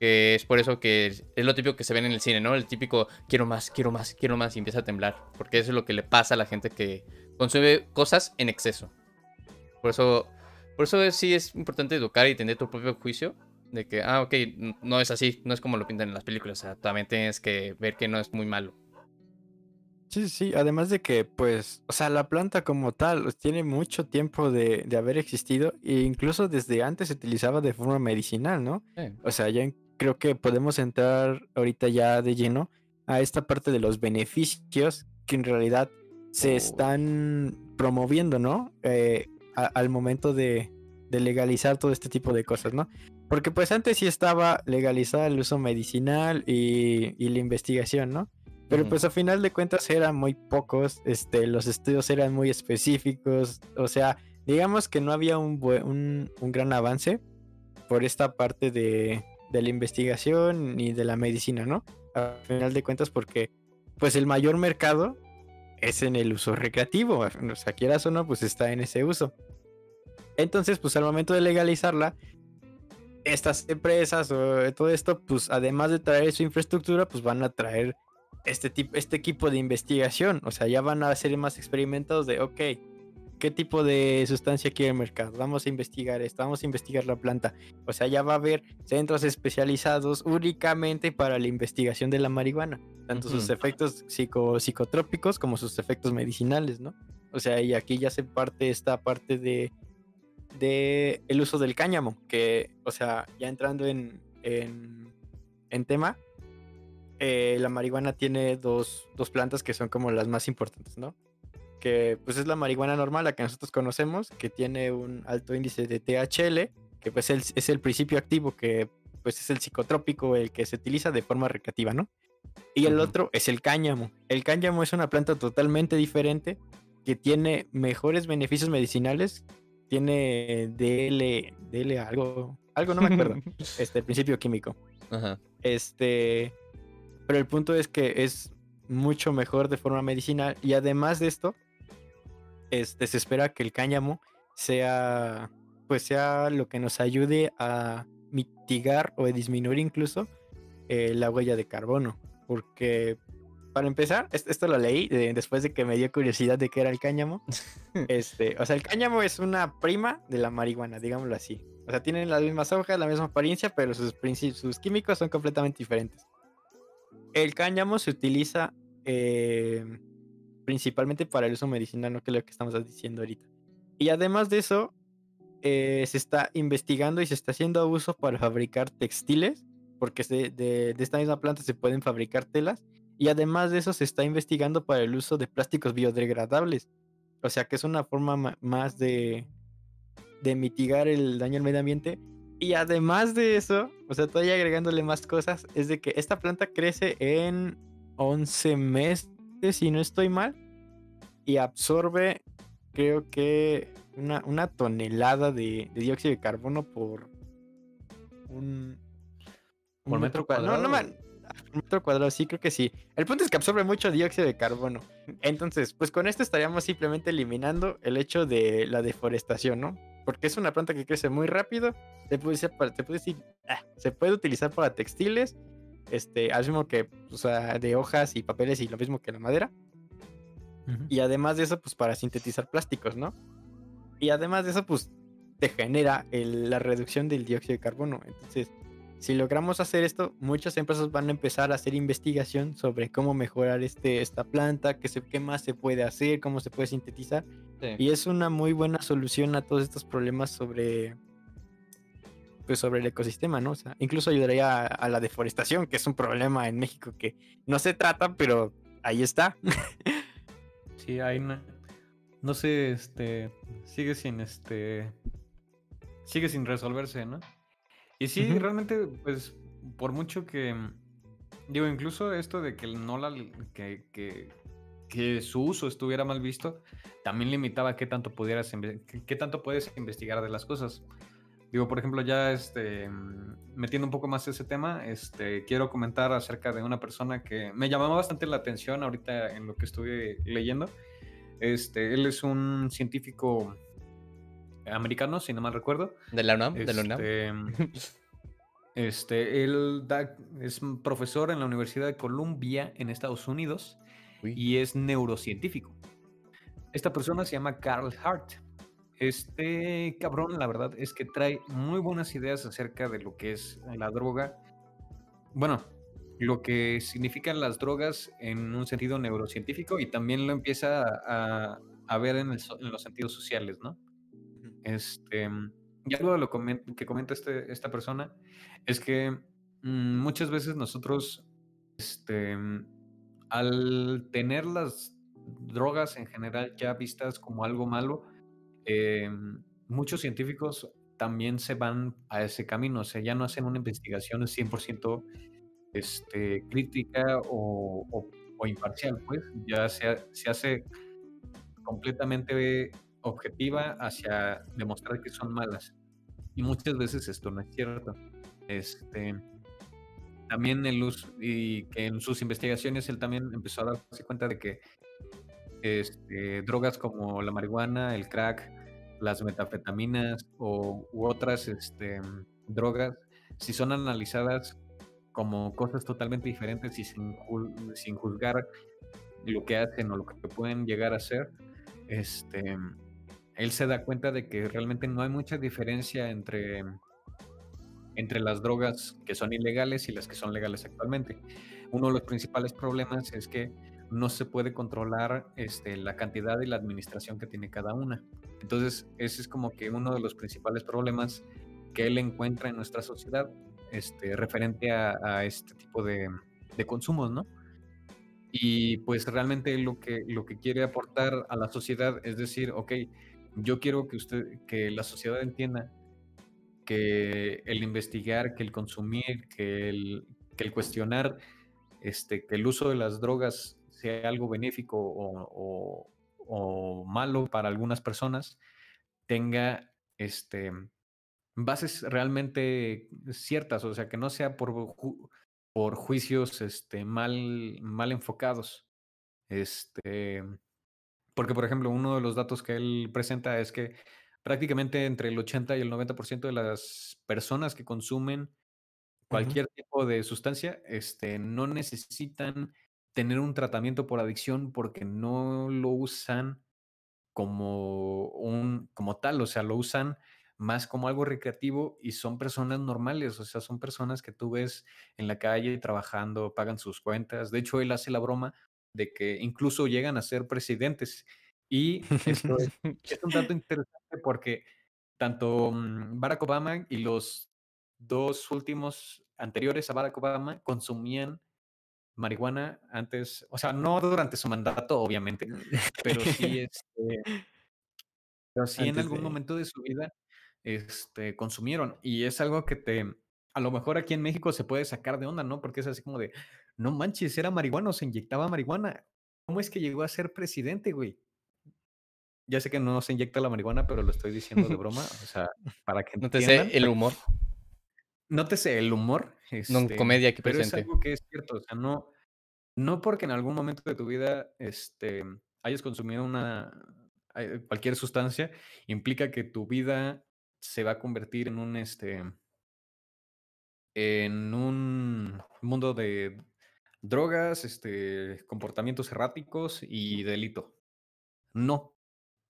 que es por eso que es lo típico que se ven en el cine, ¿no? El típico quiero más, quiero más, quiero más y empieza a temblar, porque eso es lo que le pasa a la gente que consume cosas en exceso. Por eso, por eso sí es importante educar y tener tu propio juicio de que, ah, ok, no es así, no es como lo pintan en las películas, o sea, también tienes que ver que no es muy malo. Sí, sí, además de que, pues, o sea, la planta como tal pues, tiene mucho tiempo de, haber existido e incluso desde antes se utilizaba de forma medicinal, ¿no? O sea, ya creo que podemos entrar ahorita ya de lleno a esta parte de los beneficios que en realidad se oh. están promoviendo, ¿no? Eh, al momento de, legalizar todo este tipo de cosas, ¿no? Porque pues antes sí estaba legalizado el uso medicinal y, y la investigación, ¿no? Pero pues a final de cuentas eran muy pocos, este, los estudios eran muy específicos, o sea, digamos que no había un, un, gran avance por esta parte de, de, la investigación ni de la medicina, ¿no? A final de cuentas porque pues el mayor mercado es en el uso recreativo, o sea, quieras o no, pues está en ese uso. Entonces, pues al momento de legalizarla, estas empresas o todo esto, pues además de traer su infraestructura, pues van a traer este, tipo, este equipo de investigación. O sea, ya van a hacer más experimentos de, ok, ¿qué tipo de sustancia quiere el mercado? Vamos a investigar esto, vamos a investigar la planta. O sea, ya va a haber centros especializados únicamente para la investigación de la marihuana, tanto sus efectos psico- psicotrópicos como sus efectos medicinales, ¿no? O sea, y aquí ya se parte esta parte de, de el uso del cáñamo, que, o sea, ya entrando en, en, en tema, eh, la marihuana tiene dos, dos plantas que son como las más importantes, ¿no? Que pues es la marihuana normal, la que nosotros conocemos, que tiene un alto índice de THL, que pues el- es el principio activo que pues es el psicotrópico, el que se utiliza de forma recreativa, ¿no? Y el otro es el cáñamo. El cáñamo es una planta totalmente diferente que tiene mejores beneficios medicinales. Tiene DL, DL algo, algo no me acuerdo. este, el principio químico. Ajá. Este, pero el punto es que es mucho mejor de forma medicinal y además de esto, este, se espera que el cáñamo sea, pues sea lo que nos ayude a mitigar o a disminuir incluso eh, la huella de carbono, porque para empezar, es- esto lo leí eh, después de que me dio curiosidad de qué era el cáñamo. Este, o sea, el cáñamo es una prima de la marihuana, digámoslo así. O sea, tienen las mismas hojas, la misma apariencia, pero sus, sus químicos son completamente diferentes. El cáñamo se utiliza eh, principalmente para el uso medicinal, no que es lo que estamos diciendo ahorita. Y además de eso, eh, se está investigando y se está haciendo uso para fabricar textiles, porque de, esta misma planta se pueden fabricar telas. Y además de eso, se está investigando para el uso de plásticos biodegradables. O sea que es una forma ma- más de, de mitigar el daño al medio ambiente. Y además de eso, o sea, todavía agregándole más cosas, es de que esta planta crece en 11 meses, si no estoy mal, y absorbe, creo que, una, una tonelada de, de dióxido de carbono por un, ¿Por metro cua- No, no, cuadrado? man, por metro cuadrado, sí, creo que sí. El punto es que absorbe mucho dióxido de carbono. Entonces, pues con esto estaríamos simplemente eliminando el hecho de la deforestación, ¿no? Porque es una planta que crece muy rápido. Se puede, ser para- se puede, ah, se puede utilizar para textiles, este, al mismo que, o sea, de hojas y papeles y lo mismo que la madera. Ujú. Y además de eso, pues para sintetizar plásticos, ¿no? Y además de eso, pues te genera el- la reducción del dióxido de carbono. Entonces, si logramos hacer esto, muchas empresas van a empezar a hacer investigación sobre cómo mejorar este, esta planta, qué, se, qué más se puede hacer, cómo se puede sintetizar. Y es una muy buena solución a todos estos problemas sobre pues sobre el ecosistema, ¿no? O sea, incluso ayudaría a, a la deforestación, que es un problema en México que no se trata, pero ahí está. Sí, hay una. No sé, este. Sigue sin este. Sigue sin resolverse, ¿no? Y sí, realmente, pues, por mucho que. Digo, incluso esto de que no la. que, que, que su uso estuviera mal visto, también limitaba qué tanto pudieras qué tanto puedes investigar de las cosas. Digo, por ejemplo, ya este, mm, metiendo un poco más ese tema, este, quiero comentar acerca de una persona que me llamaba bastante la atención ahorita en lo que estuve leyendo. Este, él es un científico americano, si no mal recuerdo. ¿De la UNAM? ¿De la UNAM? Este, este, él da- es profesor en la Universidad de Columbia en Estados Unidos Uy. y es neurocientífico. Esta persona se llama Carl Hart. Este cabrón, la verdad, es que trae muy buenas ideas acerca de lo que es la droga. Bueno, lo que significan las drogas en un sentido neurocientífico y también lo empieza a, a ver en, el so- en los sentidos sociales, ¿no? Este, y algo de lo que comenta este- esta persona es que mm, muchas veces nosotros, este, al tener las drogas en general ya vistas como algo malo, eh, muchos científicos también se van a ese camino, o sea, ya no hacen una investigación 100% este, crítica o, o- o imparcial, pues, ya se, se hace completamente objetiva hacia demostrar que son malas. Y muchas veces esto no es cierto. Este, también y que en sus investigaciones él también empezó a darse cuenta de que este, drogas como la marihuana, el crack, las metafetaminas o, u otras este, drogas, si son analizadas como cosas totalmente diferentes y sin, juzgar lo que hacen o lo que pueden llegar a ser, este, él se da cuenta de que realmente no hay mucha diferencia entre, entre las drogas que son ilegales y las que son legales actualmente. Uno de los principales problemas es que no se puede controlar este, la cantidad y la administración que tiene cada una. Entonces, ese es como que uno de los principales problemas que él encuentra en nuestra sociedad este, referente a, a este tipo de, de consumos, ¿no? Y pues realmente lo que, lo que quiere aportar a la sociedad es decir, ok, yo quiero que usted, que la sociedad entienda que el investigar, que el consumir, que el, que el cuestionar, este, que el uso de las drogas sea algo benéfico o, o- o malo para algunas personas, tenga este, bases realmente ciertas, o sea, que no sea por, ju- por juicios este, mal, mal enfocados. Este, porque, por ejemplo, uno de los datos que él presenta es que prácticamente entre el 80 y el 90% de las personas que consumen cualquier tipo de sustancia, este, no necesitan tener un tratamiento por adicción porque no lo usan como un, como tal, o sea, lo usan más como algo recreativo y son personas normales, o sea, son personas que tú ves en la calle trabajando, pagan sus cuentas. De hecho, él hace la broma de que incluso llegan a ser presidentes. Y esto es, es un dato interesante porque tanto mm, Barack Obama y los dos últimos anteriores a Barack Obama consumían marihuana antes, o sea, no durante su mandato, obviamente, pero sí, este, pero sí en algún de- momento de su vida este, consumieron. Y es algo que te, a lo mejor aquí en México se puede sacar de onda, ¿no? Porque es así como de, no manches, era marihuana, se inyectaba marihuana. ¿Cómo es que llegó a ser presidente, güey? Ya sé que no se inyecta la marihuana, pero lo estoy diciendo de broma, o sea, para que No te sé el humor. Nótese el humor. No, este, comedia aquí pero es algo que es cierto, o sea, no, no porque en algún momento de tu vida este, hayas consumido una eh, cualquier sustancia, implica que tu vida se va a convertir en un este en un mundo de drogas, este, comportamientos erráticos y delito. No,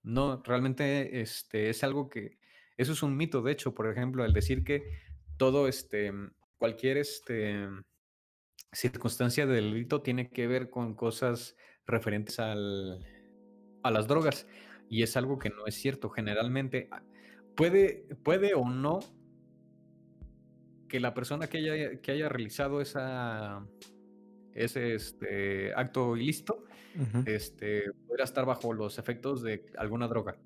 no, realmente este, es algo que, eso es un mito, de hecho, por ejemplo, el decir que todo, este, cualquier, este, circunstancia de delito tiene que ver con cosas referentes al, a las drogas, y es algo que no es cierto. Generalmente, ah, puede, puede o no que la persona que haya, que haya realizado esa, ese este, acto ilícito Ujú. este, pudiera estar bajo los efectos de alguna droga.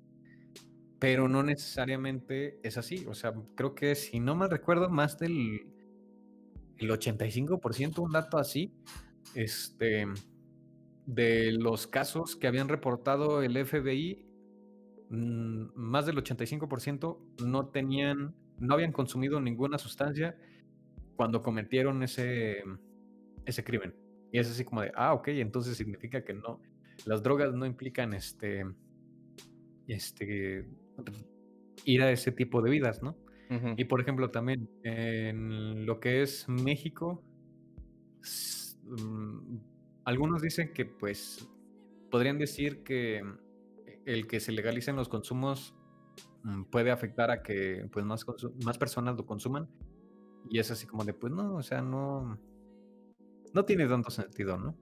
Pero no necesariamente es así. O sea, creo que si no me recuerdo, más del el 85%, un dato así, este, de los casos que habían reportado el FBI, mm, más del 85% no tenían, no habían consumido ninguna sustancia cuando cometieron ese, ese crimen. Y es así como de, ah, ok, entonces significa que no, las drogas no implican este, este, ir a ese tipo de vidas, ¿no? Y por ejemplo, también en lo que es México, mm, algunos dicen que pues podrían decir que el que se legalicen los consumos mm, puede afectar a que pues más, más personas lo consuman. Y es así como de, pues no, o sea, no, no tiene tanto sentido, ¿no?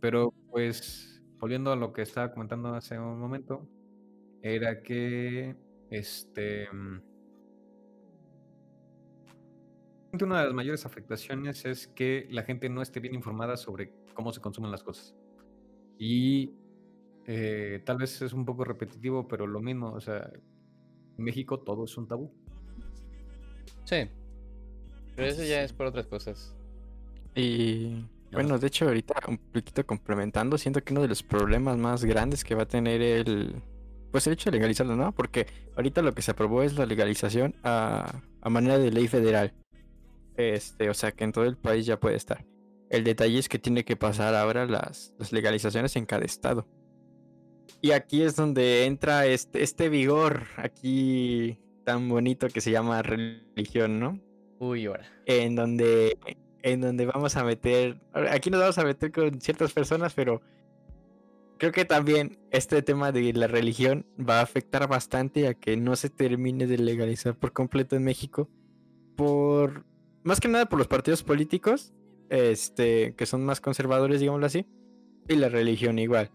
Pero pues, volviendo a lo que estaba comentando hace un momento, era que este mm, una de las mayores afectaciones es que la gente no esté bien informada sobre cómo se consumen las cosas. Y eh, tal vez es un poco repetitivo, pero lo mismo, o sea, en México todo es un tabú. Sí. Pero eso ya es por otras cosas. Y bueno, de hecho, ahorita un poquito complementando, siento que uno de los problemas más grandes que va a tener el. Pues el hecho de legalizarlo, ¿no? Porque ahorita lo que se aprobó es la legalización a, a manera de ley federal. Este, o sea que en todo el país ya puede estar. El detalle es que tiene que pasar ahora las, las legalizaciones en cada estado. Y aquí es donde entra este, este vigor aquí tan bonito que se llama religión, ¿no? Uy, ahora. En donde, en donde vamos a meter, aquí nos vamos a meter con ciertas personas, pero creo que también este tema de la religión va a afectar bastante a que no se termine de legalizar por completo en México. Por más que nada por los partidos políticos, este, que son más conservadores, digámoslo así, y la religión igual.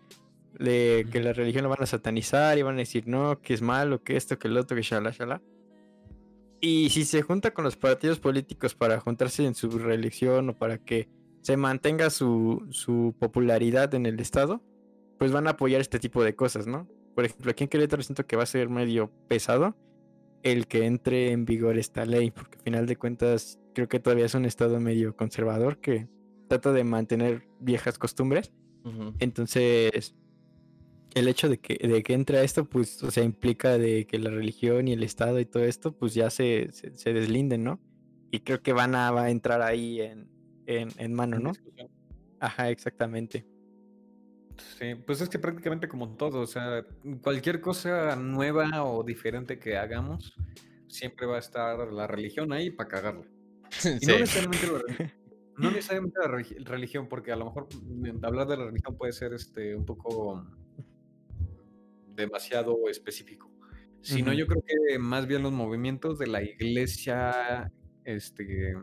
De que la religión lo van a satanizar y van a decir no, que es malo, que esto, que el otro, que shala, shala. Y si se junta con los partidos políticos para juntarse en su reelección o para que se mantenga su, su popularidad en el Estado, pues van a apoyar este tipo de cosas, ¿no? Por ejemplo, aquí en Querétaro siento que va a ser medio pesado el que entre en vigor esta ley, porque al final de cuentas creo que todavía es un estado medio conservador que trata de mantener viejas costumbres. Entonces, el hecho de que, de que entre esto, pues, o sea, implica de que la religión y el Estado y todo esto, pues ya se, se, deslinden, ¿no? Y creo que van a, va a entrar ahí en, en, en mano, ¿no? Ajá, exactamente. Sí, pues es que prácticamente como todo, o sea, cualquier cosa nueva o diferente que hagamos, siempre va a estar la religión ahí para cagarla. Y no necesariamente, la, no necesariamente la religión, porque a lo mejor mm, hablar de la religión puede ser este un poco demasiado específico. Sino yo creo que más bien los movimientos de la iglesia este,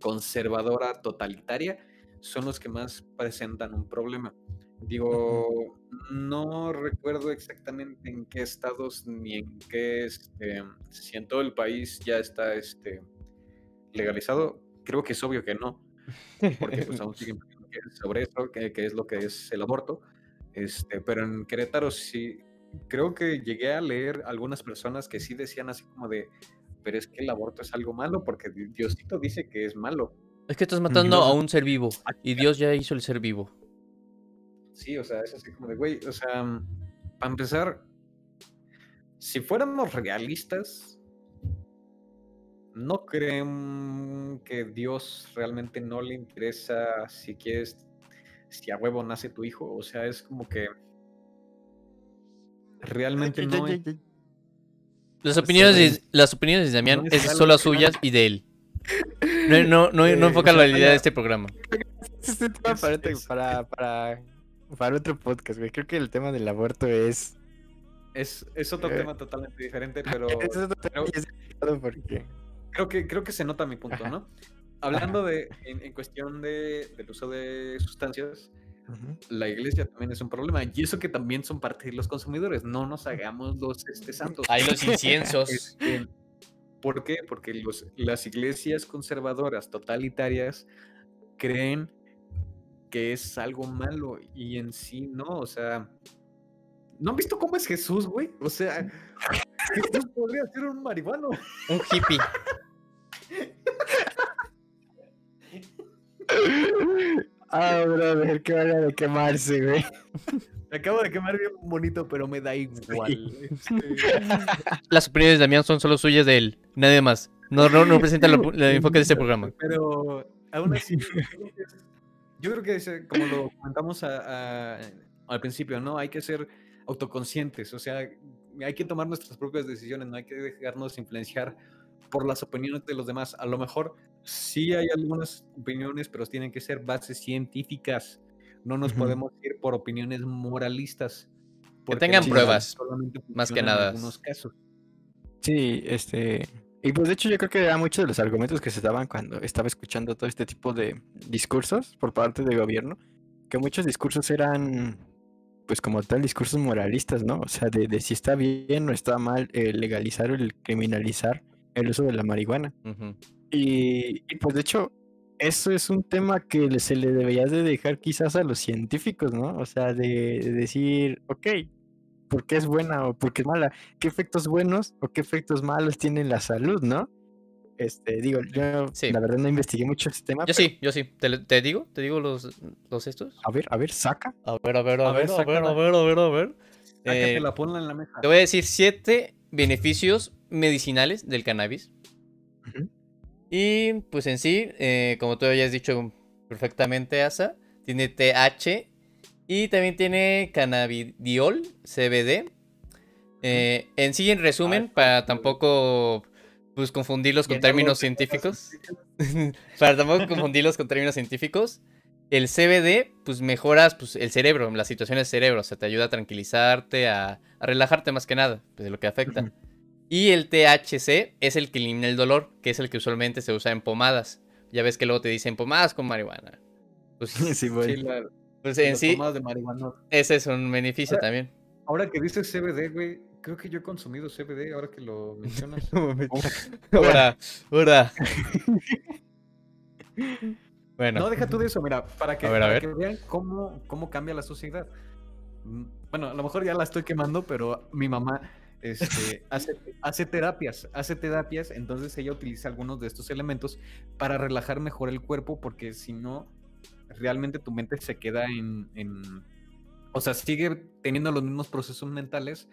conservadora totalitaria son los que más presentan un problema. Digo, no recuerdo exactamente en qué estados ni en qué, este, si en todo el país ya está este, legalizado. Creo que es obvio que no, porque pues, aún siguen sobre eso, que, es lo que es el aborto. Este, pero en Querétaro sí, creo que llegué a leer algunas personas que sí decían así como de, pero es que el aborto es algo malo porque Diosito dice que es malo. Es que estás matando a un ser vivo y Dios ya hizo el ser vivo. Sí, o sea, es así como de, güey, o sea, para empezar, si fuéramos realistas, ¿no creen que Dios realmente no le interesa si quieres, si a huevo nace tu hijo? O sea, es como que realmente no... Las opiniones, de, las opiniones de Damián es solo las suyas y de él. No, no, no, no enfoca la realidad de este programa. Este tema para, para para otro podcast, güey. Creo que el tema del aborto es. Es, es otro eh, tema totalmente diferente, pero. Es otro tema porque... creo, que, creo que se nota mi punto, ¿no? Hablando de, en, cuestión de, del uso de sustancias, la iglesia también es un problema. Y eso que también son parte de los consumidores. No nos hagamos los este, santos. Hay los inciensos. Este, ¿Por qué? Porque los, las iglesias conservadoras totalitarias creen que es algo malo y en sí no, o sea, ¿no han visto cómo es Jesús, güey? O sea, Jesús podría ser un marihuano. Un hippie. ah, brother, qué manera de quemarse, güey. Me acabo de quemar bien bonito, pero me da igual. Este. Las opiniones de Damián son solo suyas de él, nadie más. No, no, no el enfoque de este programa. Pero aún así, yo creo que como lo comentamos al principio, ¿no? Hay que ser autoconscientes, o sea, hay que tomar nuestras propias decisiones, no hay que dejarnos influenciar por las opiniones de los demás. A lo mejor sí hay algunas opiniones, pero tienen que ser bases científicas. No nos podemos ir por opiniones moralistas. Que tengan pruebas, más que nada. En algunos casos. Sí, este, y pues de hecho yo creo que era muchos de los argumentos que se daban cuando estaba escuchando todo este tipo de discursos por parte del gobierno, que muchos discursos eran pues como tal discursos moralistas, ¿no? O sea, de, si está bien o está mal eh, legalizar o el criminalizar el uso de la marihuana. y, pues de hecho eso es un tema que se le debería de dejar quizás a los científicos, ¿no? O sea, de, de decir, ok, por qué es buena o por qué es mala, qué efectos buenos o qué efectos malos tiene la salud, ¿no? Este, digo, yo la verdad no investigué mucho este tema. Yo sí, yo sí. ¿Te, digo? ¿Te digo los, los estos? A ver, a ver, saca. A ver, a ver, a, ver, a ver, a ver, a ver, a ver. Eh, la ponla en la mesa. Te voy a decir siete beneficios medicinales del cannabis. Y pues en sí, eh, como tú habías dicho perfectamente, Asa, tiene TH Y también tiene cannabidiol, CBD. Eh, en sí, en resumen, para tampoco pues, confundirlos con términos científicos. para tampoco confundirlos con términos científicos. El CBD, pues mejoras pues, el cerebro, las situaciones del cerebro. O sea, te ayuda a tranquilizarte, a, a relajarte más que nada, pues de lo que afecta. Y el THC es el que elimina el dolor, que es el que usualmente se usa en pomadas. Ya ves que luego te dicen pomadas con marihuana. Pues, Sí. Sí, la- pues en sí, tomadas de marihuana. ese es un beneficio Ahora- también. Ahora que dices CBD, güey, creo que yo he consumido CBD ahora que lo mencionas. Ahora, ahora. Bueno, No, deja tú de eso, mira, para que, ver, para que vean cómo, cómo cambia la sociedad. Mm, Bueno, a lo mejor ya la estoy quemando, pero mi mamá este, hace, hace terapias, hace terapias, entonces ella utiliza algunos de estos elementos para relajar mejor el cuerpo, porque si no, realmente tu mente se queda en, en- o sea, sigue teniendo los mismos procesos mentales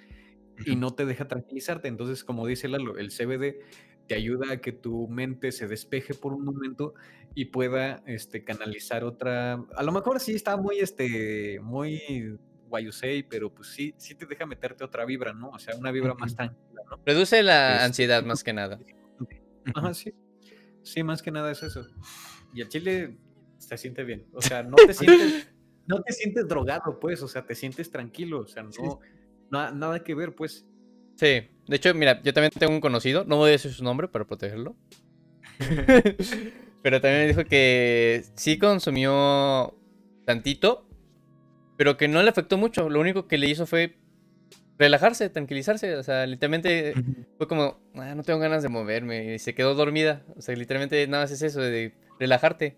y no te deja tranquilizarte. Entonces, como dice Lalo, el CBD te ayuda a que tu mente se despeje por un momento y pueda este, canalizar otra. A lo mejor sí está muy, este, muy guayusei, pero pues sí, sí te deja meterte otra vibra, ¿no? O sea, una vibra más tranquila, ¿no? reduce la Es- ansiedad más que nada. Ajá, sí. Sí, más que nada es eso. Y el chile se siente bien. O sea, no te sientes, no te sientes drogado, pues. O sea, te sientes tranquilo. O sea, no, na- nada que ver, pues. Sí, de hecho, mira, yo también tengo un conocido, no voy a decir su nombre para protegerlo. pero también me dijo que sí consumió tantito, pero que no le afectó mucho. Lo único que le hizo fue relajarse, tranquilizarse. O sea, literalmente fue como, "Ah, no tengo ganas de moverme. Y se quedó dormida. O sea, literalmente nada más es eso, de relajarte.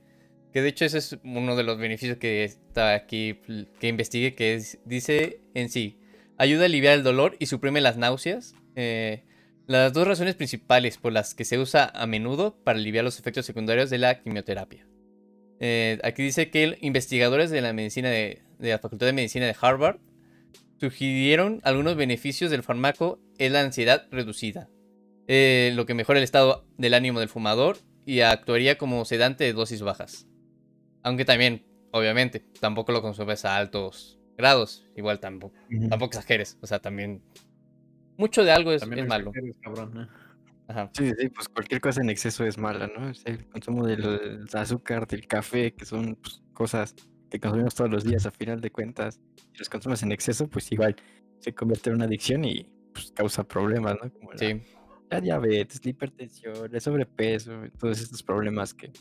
Que de hecho ese es uno de los beneficios que está aquí, que investigué, que es, dice en sí, ayuda a aliviar el dolor y suprime las náuseas. Eh, las dos razones principales por las que se usa a menudo para aliviar los efectos secundarios de la quimioterapia. Eh, aquí dice que investigadores de la medicina de la Facultad de Medicina de Harvard sugirieron algunos beneficios del fármaco es la ansiedad reducida, eh, lo que mejora el estado del ánimo del fumador y actuaría como sedante de dosis bajas. Aunque también, obviamente, tampoco lo consumes a altos grados, igual tampoco, tampoco exageres, o sea, también mucho de algo es, malo. cabrón, ¿eh? Ajá. Sí, sí, pues cualquier cosa en exceso es mala, ¿no? O sea, el consumo del azúcar, del café, que son pues, cosas que consumimos todos los días a final de cuentas, si los consumes en exceso, pues igual se convierte en una adicción y pues causa problemas, ¿no? Como la, Sí, la diabetes, la hipertensión, el sobrepeso, todos estos problemas que,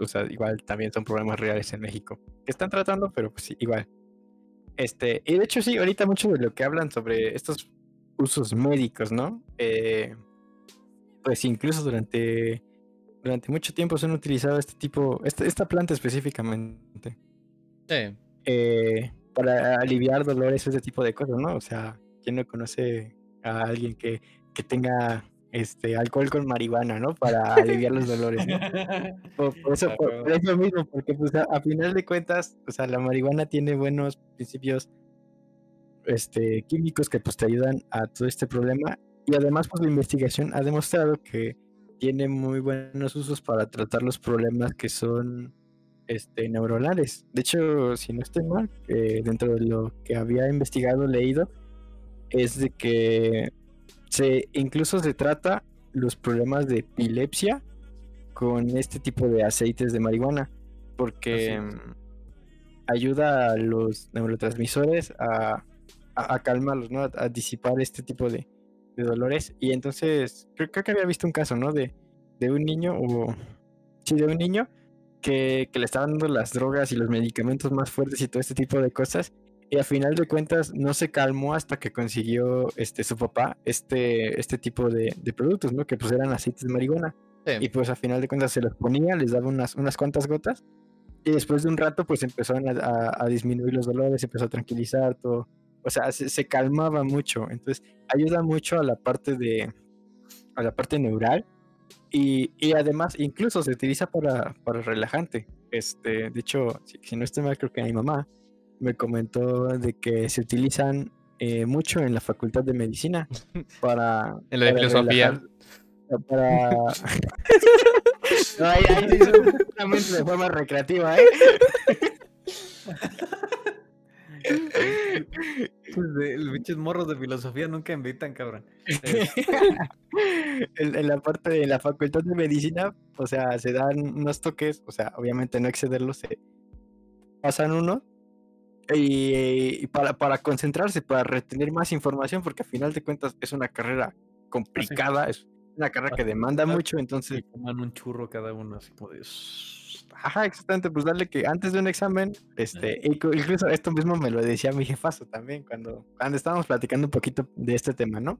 o sea, igual también son problemas reales en México, que están tratando, pero pues sí, igual. Este, y de hecho sí, ahorita mucho de lo que hablan sobre estos usos médicos, ¿no? Eh, pues incluso durante, durante mucho tiempo se han utilizado este tipo, esta, esta planta específicamente, sí. eh, para aliviar dolores, ese tipo de cosas, ¿no? O sea, ¿quién no conoce a alguien que, que tenga este alcohol con marihuana, ¿no? Para aliviar los dolores, ¿no? Por, por eso, Ah, por- por eso mismo, porque pues a, a final de cuentas, o sea, la marihuana tiene buenos principios este, químicos que pues te ayudan a todo este problema y además pues la investigación ha demostrado que tiene muy buenos usos para tratar los problemas que son este, neuronales. De hecho, si no estoy mal, eh, dentro de lo que había investigado, leído, es de que se incluso se trata los problemas de epilepsia con este tipo de aceites de marihuana porque Así mm, ayuda a los neurotransmisores a, a- a calmarlos, ¿no? A, a disipar este tipo de, de dolores. Y entonces, creo, creo que había visto un caso, ¿no? De, de un niño, o sí, de un niño que, que le estaban dando las drogas y los medicamentos más fuertes y todo este tipo de cosas. Y a final de cuentas no se calmó hasta que consiguió este su papá este, este tipo de, de productos, ¿no? Que pues eran aceites de marihuana. sí. Y pues a final de cuentas se los ponía, les daba unas, unas cuantas gotas. Y después de un rato pues empezaron a, a- a disminuir los dolores, empezó a tranquilizar todo. O sea, se, se calmaba mucho. Entonces ayuda mucho a la parte de, a la parte neural. Y, y además incluso se utiliza para, para relajante. Este, de hecho, si, si no estoy mal, creo que mi mamá me comentó de que se utilizan eh, mucho en la facultad de medicina para... En lo de filosofía. relajar- para... No, ahí, ahí sí, solamente de forma recreativa, ¿eh? De- Los bichos morros de filosofía nunca invitan, cabrón. en, en la parte de la facultad de medicina, o sea, se dan unos toques, o sea, obviamente no excederlos, se pasan uno. Y, y para, para concentrarse, para retener más información, porque al final de cuentas es una carrera complicada, es una carrera que demanda mucho, entonces Y fuman un churro cada uno, así como de. Ajá, exactamente, pues darle que antes de un examen, este, incluso esto mismo me lo decía mi jefazo también cuando, cuando estábamos platicando un poquito de este tema, ¿no?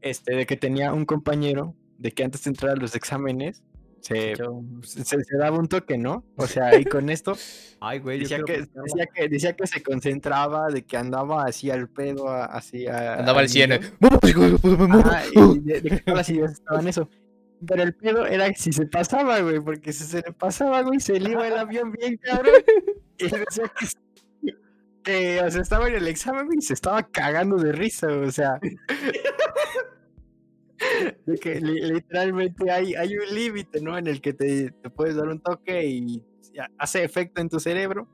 Este, de que tenía un compañero de que antes de entrar a los exámenes se, se, se daba un toque, ¿no? O sea, y con esto Ay, güey, decía que, aplicarlo. decía que decía que se concentraba, de que andaba así al pedo, así a- Andaba al 100. millón. ¿eh? Y de, de que las ideas estaban eso. Pero el pedo era si se pasaba, güey, porque si se le pasaba, güey, se le iba el avión bien cabrón. Y decía que, que, o sea, estaba en el examen y se estaba cagando de risa, o sea. De que li- literalmente hay, hay un límite, ¿no? En el que te, te puedes dar un toque y hace efecto en tu cerebro.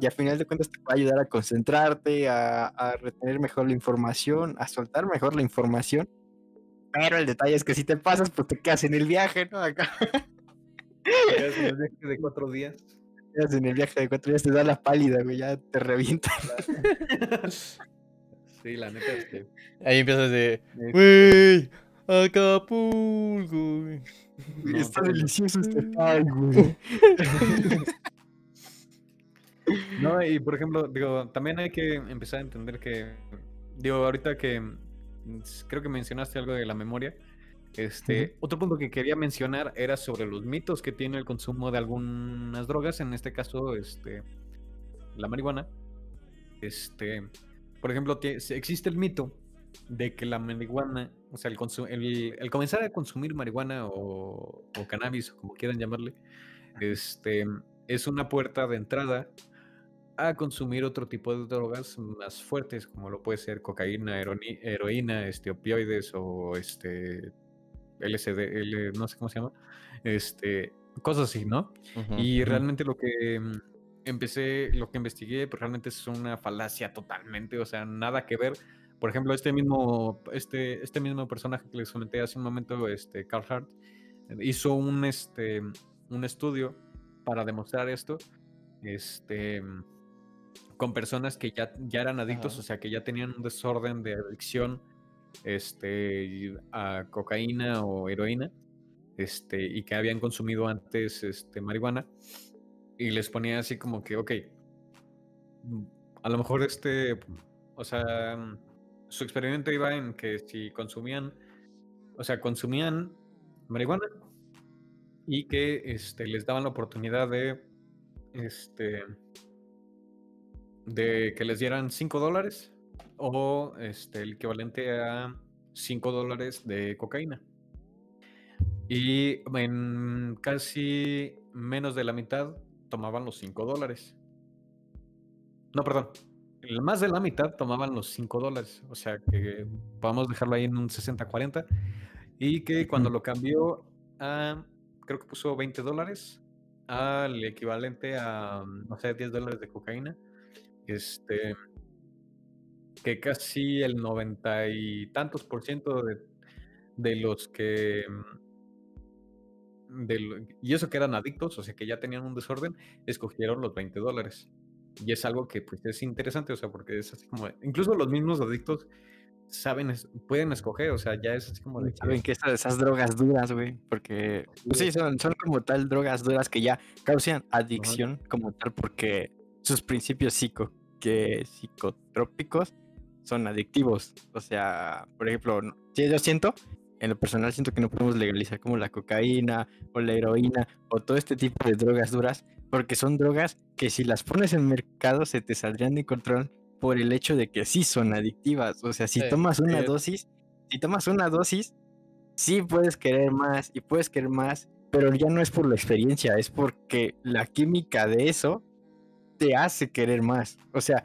Y al final de cuentas te puede ayudar a concentrarte, a, a retener mejor la información, a soltar mejor la información. Pero el detalle es que si te pasas, pues te quedas en el viaje, ¿no? Acá Ya es un viaje de cuatro días. te quedas en el viaje de cuatro días, te da la pálida, güey, ya te revienta. Sí, la neta es que. Ahí empiezas de. Güey, Acapulco. güey". No, Está delicioso este güey. No, y por ejemplo, digo, también hay que empezar a entender que, digo, ahorita que mm, creo que mencionaste algo de la memoria, este, otro punto que quería mencionar era sobre los mitos que tiene el consumo de algunas drogas, en este caso, este, la marihuana. Este, por ejemplo, existe el mito de que la marihuana, o sea, el, el, el comenzar a consumir marihuana o, o cannabis, o como quieran llamarle, este, es una puerta de entrada a consumir otro tipo de drogas más fuertes, como lo puede ser cocaína, heroína, este, opioides o este LSD, L- no sé cómo se llama, este, cosas así, ¿no? Y realmente lo que mm, empecé, lo que investigué, pues realmente es una falacia totalmente, o sea, nada que ver. Por ejemplo, este mismo, este, este mismo personaje que les comenté hace un momento, este, Carl Hart, hizo un, este, un estudio para demostrar esto, este, con personas que ya, ya eran adictos, Ajá. o sea, que ya tenían un desorden de adicción, este, a cocaína o heroína, este, y que habían consumido antes, este, marihuana, y les ponía así como que, ok, mm, a lo mejor este, o sea, mm, su experimento iba en que si consumían, o sea, consumían marihuana y que este, les daban la oportunidad de, este, de que les dieran 5 dólares o este, el equivalente a 5 dólares de cocaína. Y en casi menos de la mitad tomaban los 5 dólares. No, perdón. Más de la mitad tomaban los 5 dólares. O sea que podemos dejarlo ahí en un 60-40. Y que cuando lo cambió a, creo que puso 20 dólares, al equivalente a, no sé, 10 dólares de cocaína, este, que casi el 90 y tantos por ciento de, de los que, mm, de y eso que eran adictos, o sea, que ya tenían un desorden, escogieron los 20 dólares. Y es algo que pues es interesante, o sea, porque es así como, incluso los mismos adictos saben, pueden escoger, o sea, ya es así como de que- Saben que estas, esas drogas duras, güey, porque pues sí, son, son como tal drogas duras que ya causan adicción como tal, porque sus principios psico, que psicotrópicos son adictivos. O sea, por ejemplo, sí, yo siento, en lo personal siento que no podemos legalizar como la cocaína o la heroína o todo este tipo de drogas duras, porque son drogas que si las pones en mercado se te saldrían de control por el hecho de que sí son adictivas. O sea, si Sí, tomas una sí. dosis, si tomas una dosis, sí puedes querer más y puedes querer más, pero ya no es por la experiencia, es porque la química de eso te hace querer más. O sea,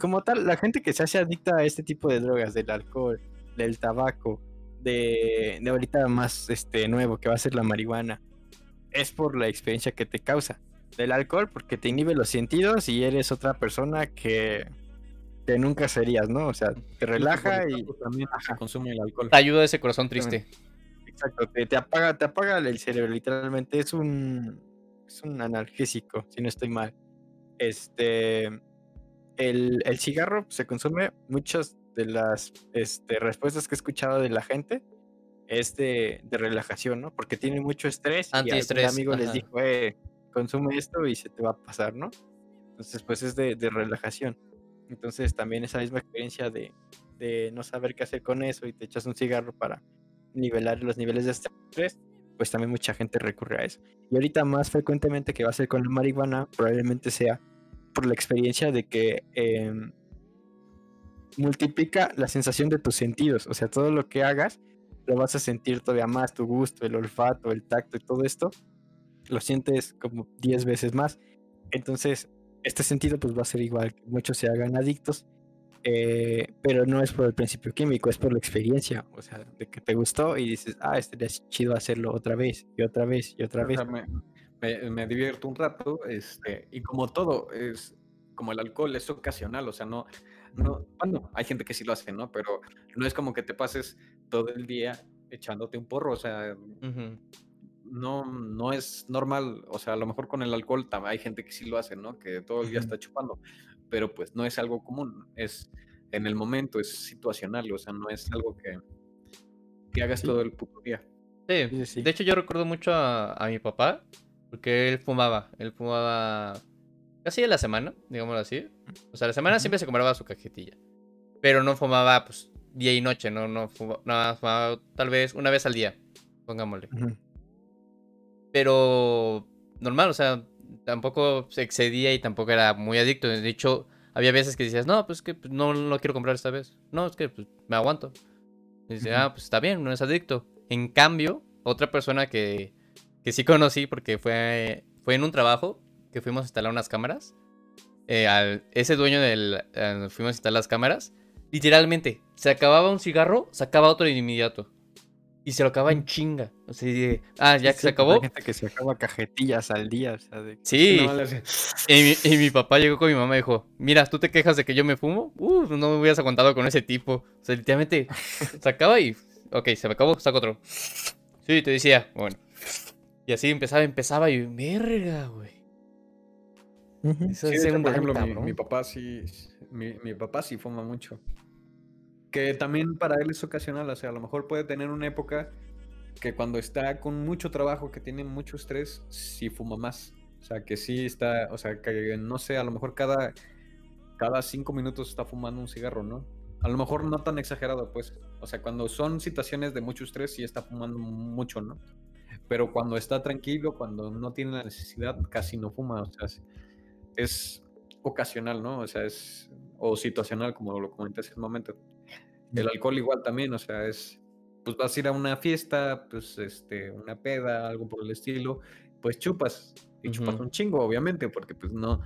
como tal, la gente que se hace adicta a este tipo de drogas, del alcohol, del tabaco, de, de ahorita más este nuevo que va a ser la marihuana, es por la experiencia que te causa. Del alcohol porque te inhibe los sentidos y eres otra persona que que nunca serías, ¿no? O sea, te relaja y también consume el alcohol. Te ayuda ese corazón triste. exacto, te, te apaga, te apaga el cerebro, literalmente es un es un analgésico, si no estoy mal. Este el, el cigarro se consume muchas de las este, respuestas que he escuchado de la gente es de, de relajación, ¿no? Porque tiene mucho estrés y algún Antiestrés, amigo les ajá. dijo, eh, consume esto y se te va a pasar, ¿no? Entonces, pues es de, de relajación. Entonces, también esa misma experiencia de, de no saber qué hacer con eso y te echas un cigarro para nivelar los niveles de estrés, pues también mucha gente recurre a eso. Y ahorita más frecuentemente que va a ser con la marihuana, probablemente sea por la experiencia de que em, multiplica la sensación de tus sentidos. O sea, todo lo que hagas lo vas a sentir todavía más, tu gusto, el olfato, el tacto y todo esto, lo sientes como 10 veces más. Entonces, este sentido pues va a ser igual, que muchos se hagan adictos, eh, pero no es por el principio químico, es por la experiencia, o sea, de que te gustó y dices, ah, estaría chido hacerlo otra vez, y otra vez, y otra O vez. sea, me, me- me divierto un rato, este, y como todo, es como el alcohol es ocasional, o sea, no, no, bueno, hay gente que sí lo hace, ¿no? Pero no es como que te pases todo el día echándote un porro, o sea, no, no es normal, o sea, a lo mejor con el alcohol hay gente que sí lo hace, ¿no? Que todo el día está chupando, pero pues no es algo común, es en el momento, es situacional, o sea, no es algo que, que hagas Sí. todo el puto día. Sí, Sí, sí. de hecho yo recuerdo mucho a, a mi papá, porque él fumaba, él fumaba casi a la semana, digámoslo así. O sea, la semana Ujú. siempre se compraba su cajetilla, pero no fumaba pues día y noche, no, no fumaba, no, fumaba tal vez una vez al día, pongámosle. Pero normal, o sea, tampoco se excedía y tampoco era muy adicto. De hecho, había veces que decías, no, pues que pues, no lo quiero comprar esta vez. No, es que pues, me aguanto. Y dice, Ujú. ah, pues está bien, no es adicto. En cambio, otra persona que, que sí conocí porque fue, fue en un trabajo que fuimos a instalar unas cámaras. eh, al, ese dueño del... eh, fuimos a instalar las cámaras. Literalmente, se acababa un cigarro, sacaba otro de inmediato. Y se lo acababa en chinga. O sea, de, ah, ya que se sí, acabó. Hay gente que se acaba cajetillas al día, o sea, de... Sí. No, Y mi, y mi papá llegó con mi mamá y dijo, mira, ¿tú te quejas de que yo me fumo? Uh, no me hubieras aguantado con ese tipo. O sea, literalmente sacaba y... Ok, se me acabó, saco otro. Sí, te decía, bueno. Y así empezaba, empezaba y... Verga, güey. Sí, hecho, por ejemplo, mi, papá sí, mi, mi papá sí fuma mucho. Que también para él es ocasional, o sea, a lo mejor puede tener una época que cuando está con mucho trabajo, que tiene mucho estrés, sí fuma más. O sea, que sí está, o sea, que no sé, a lo mejor cada, cada cinco minutos está fumando un cigarro, ¿no? A lo mejor no tan exagerado, pues. O sea, cuando son situaciones de mucho estrés, sí está fumando mucho, ¿no? Pero cuando está tranquilo, cuando no tiene la necesidad, casi no fuma. O sea, es, ocasional, ¿no? O sea, es. O situacional, como lo comenté hace un momento. El alcohol igual también, o sea, es. Pues vas a ir a una fiesta, pues este, una peda, algo por el estilo, pues chupas. Y chupas un chingo, obviamente, porque pues no,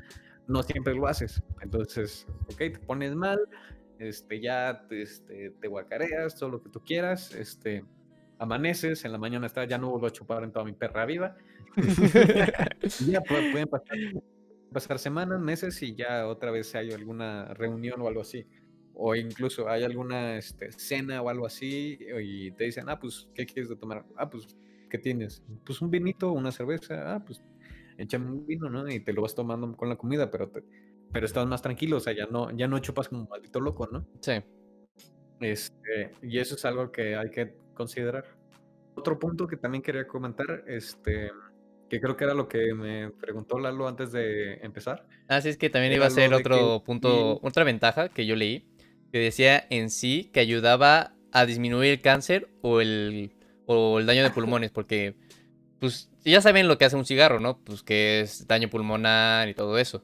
no siempre lo haces. Entonces, ok, te pones mal, este, ya te, este, te guacareas, todo lo que tú quieras, este, amaneces, en la mañana está, ya no vuelvo a chupar en toda mi perra vida. Ya pu- pueden pasar, pasar semanas, meses y ya otra vez hay alguna reunión o algo así. O incluso hay alguna este, cena o algo así y te dicen, ah, pues, ¿qué quieres de tomar? Ah, pues, ¿qué tienes? Pues un vinito, una cerveza, ah, pues, échame un vino, ¿no? Y te lo vas tomando con la comida, pero, te- pero estás más tranquilo, o sea, ya no, ya no chupas como un maldito loco, ¿no? Sí. Este, y eso es algo que hay que considerar. Otro punto que también quería comentar, este, que creo que era lo que me preguntó Lalo antes de empezar. Así es que también iba a ser otro que punto, otra ventaja que yo leí, que decía en sí que ayudaba a disminuir el cáncer o el, o el daño de pulmones, porque pues ya saben lo que hace un cigarro, ¿no? Pues que es daño pulmonar y todo eso.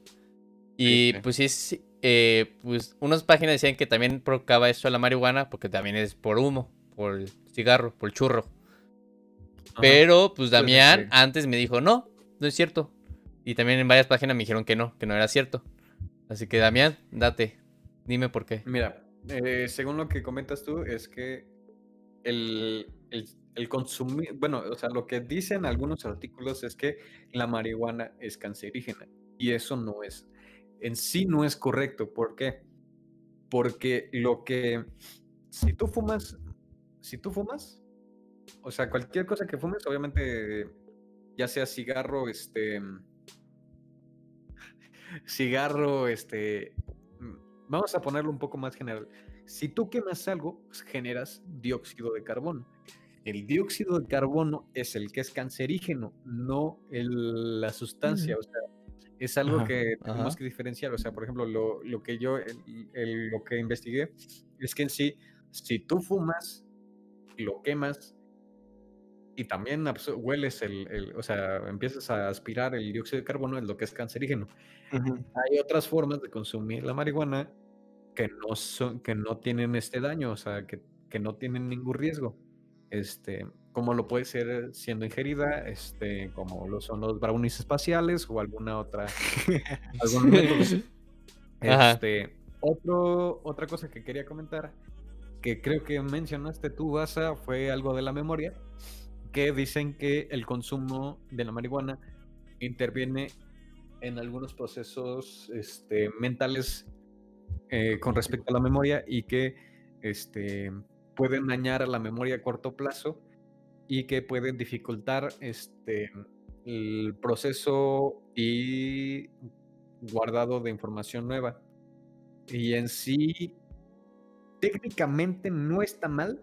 Y sí. pues sí, eh, pues unas páginas decían que también provocaba esto a la marihuana, porque también es por humo, por el cigarro, por el churro. Pero pues sí, Damián sí. antes me dijo, no, no es cierto. Y también en varias páginas me dijeron que no, que no era cierto. Así que Damián, date, dime por qué. Mira, eh, según lo que comentas tú, es que el, el, el consumir, bueno, o sea, lo que dicen algunos artículos es que la marihuana es cancerígena y eso no es, en sí no es correcto. ¿Por qué? Porque lo que. Si tú fumas. Si tú fumas. O sea, cualquier cosa que fumes, obviamente. Ya sea cigarro, este. Cigarro, este. Vamos a ponerlo un poco más general. Si tú quemas algo, pues, generas dióxido de carbono. El dióxido de carbono es el que es cancerígeno, no el- la sustancia. O sea, es algo Ajá, que tenemos ajá. que diferenciar. O sea, por ejemplo, lo, lo que yo, el- el- lo que investigué es que en sí, si tú fumas, lo quemas y también hueles el, el- o sea, empiezas a aspirar el dióxido de carbono, es lo que es cancerígeno. Ujú. Hay otras formas de consumir la marihuana que no son, que no tienen este daño, o sea, que, que no tienen ningún riesgo. Este, como lo puede ser siendo ingerida, este, como lo son los brownies espaciales o alguna otra, algún. Este, otro, otra cosa que quería comentar, que creo que mencionaste tú, Asa, fue algo de la memoria, que dicen que el consumo de la marihuana interviene en algunos procesos este, mentales eh, con respecto a la memoria y que este, pueden dañar a la memoria a corto plazo y que pueden dificultar este, el proceso y guardado de información nueva. Y en sí, técnicamente no está mal,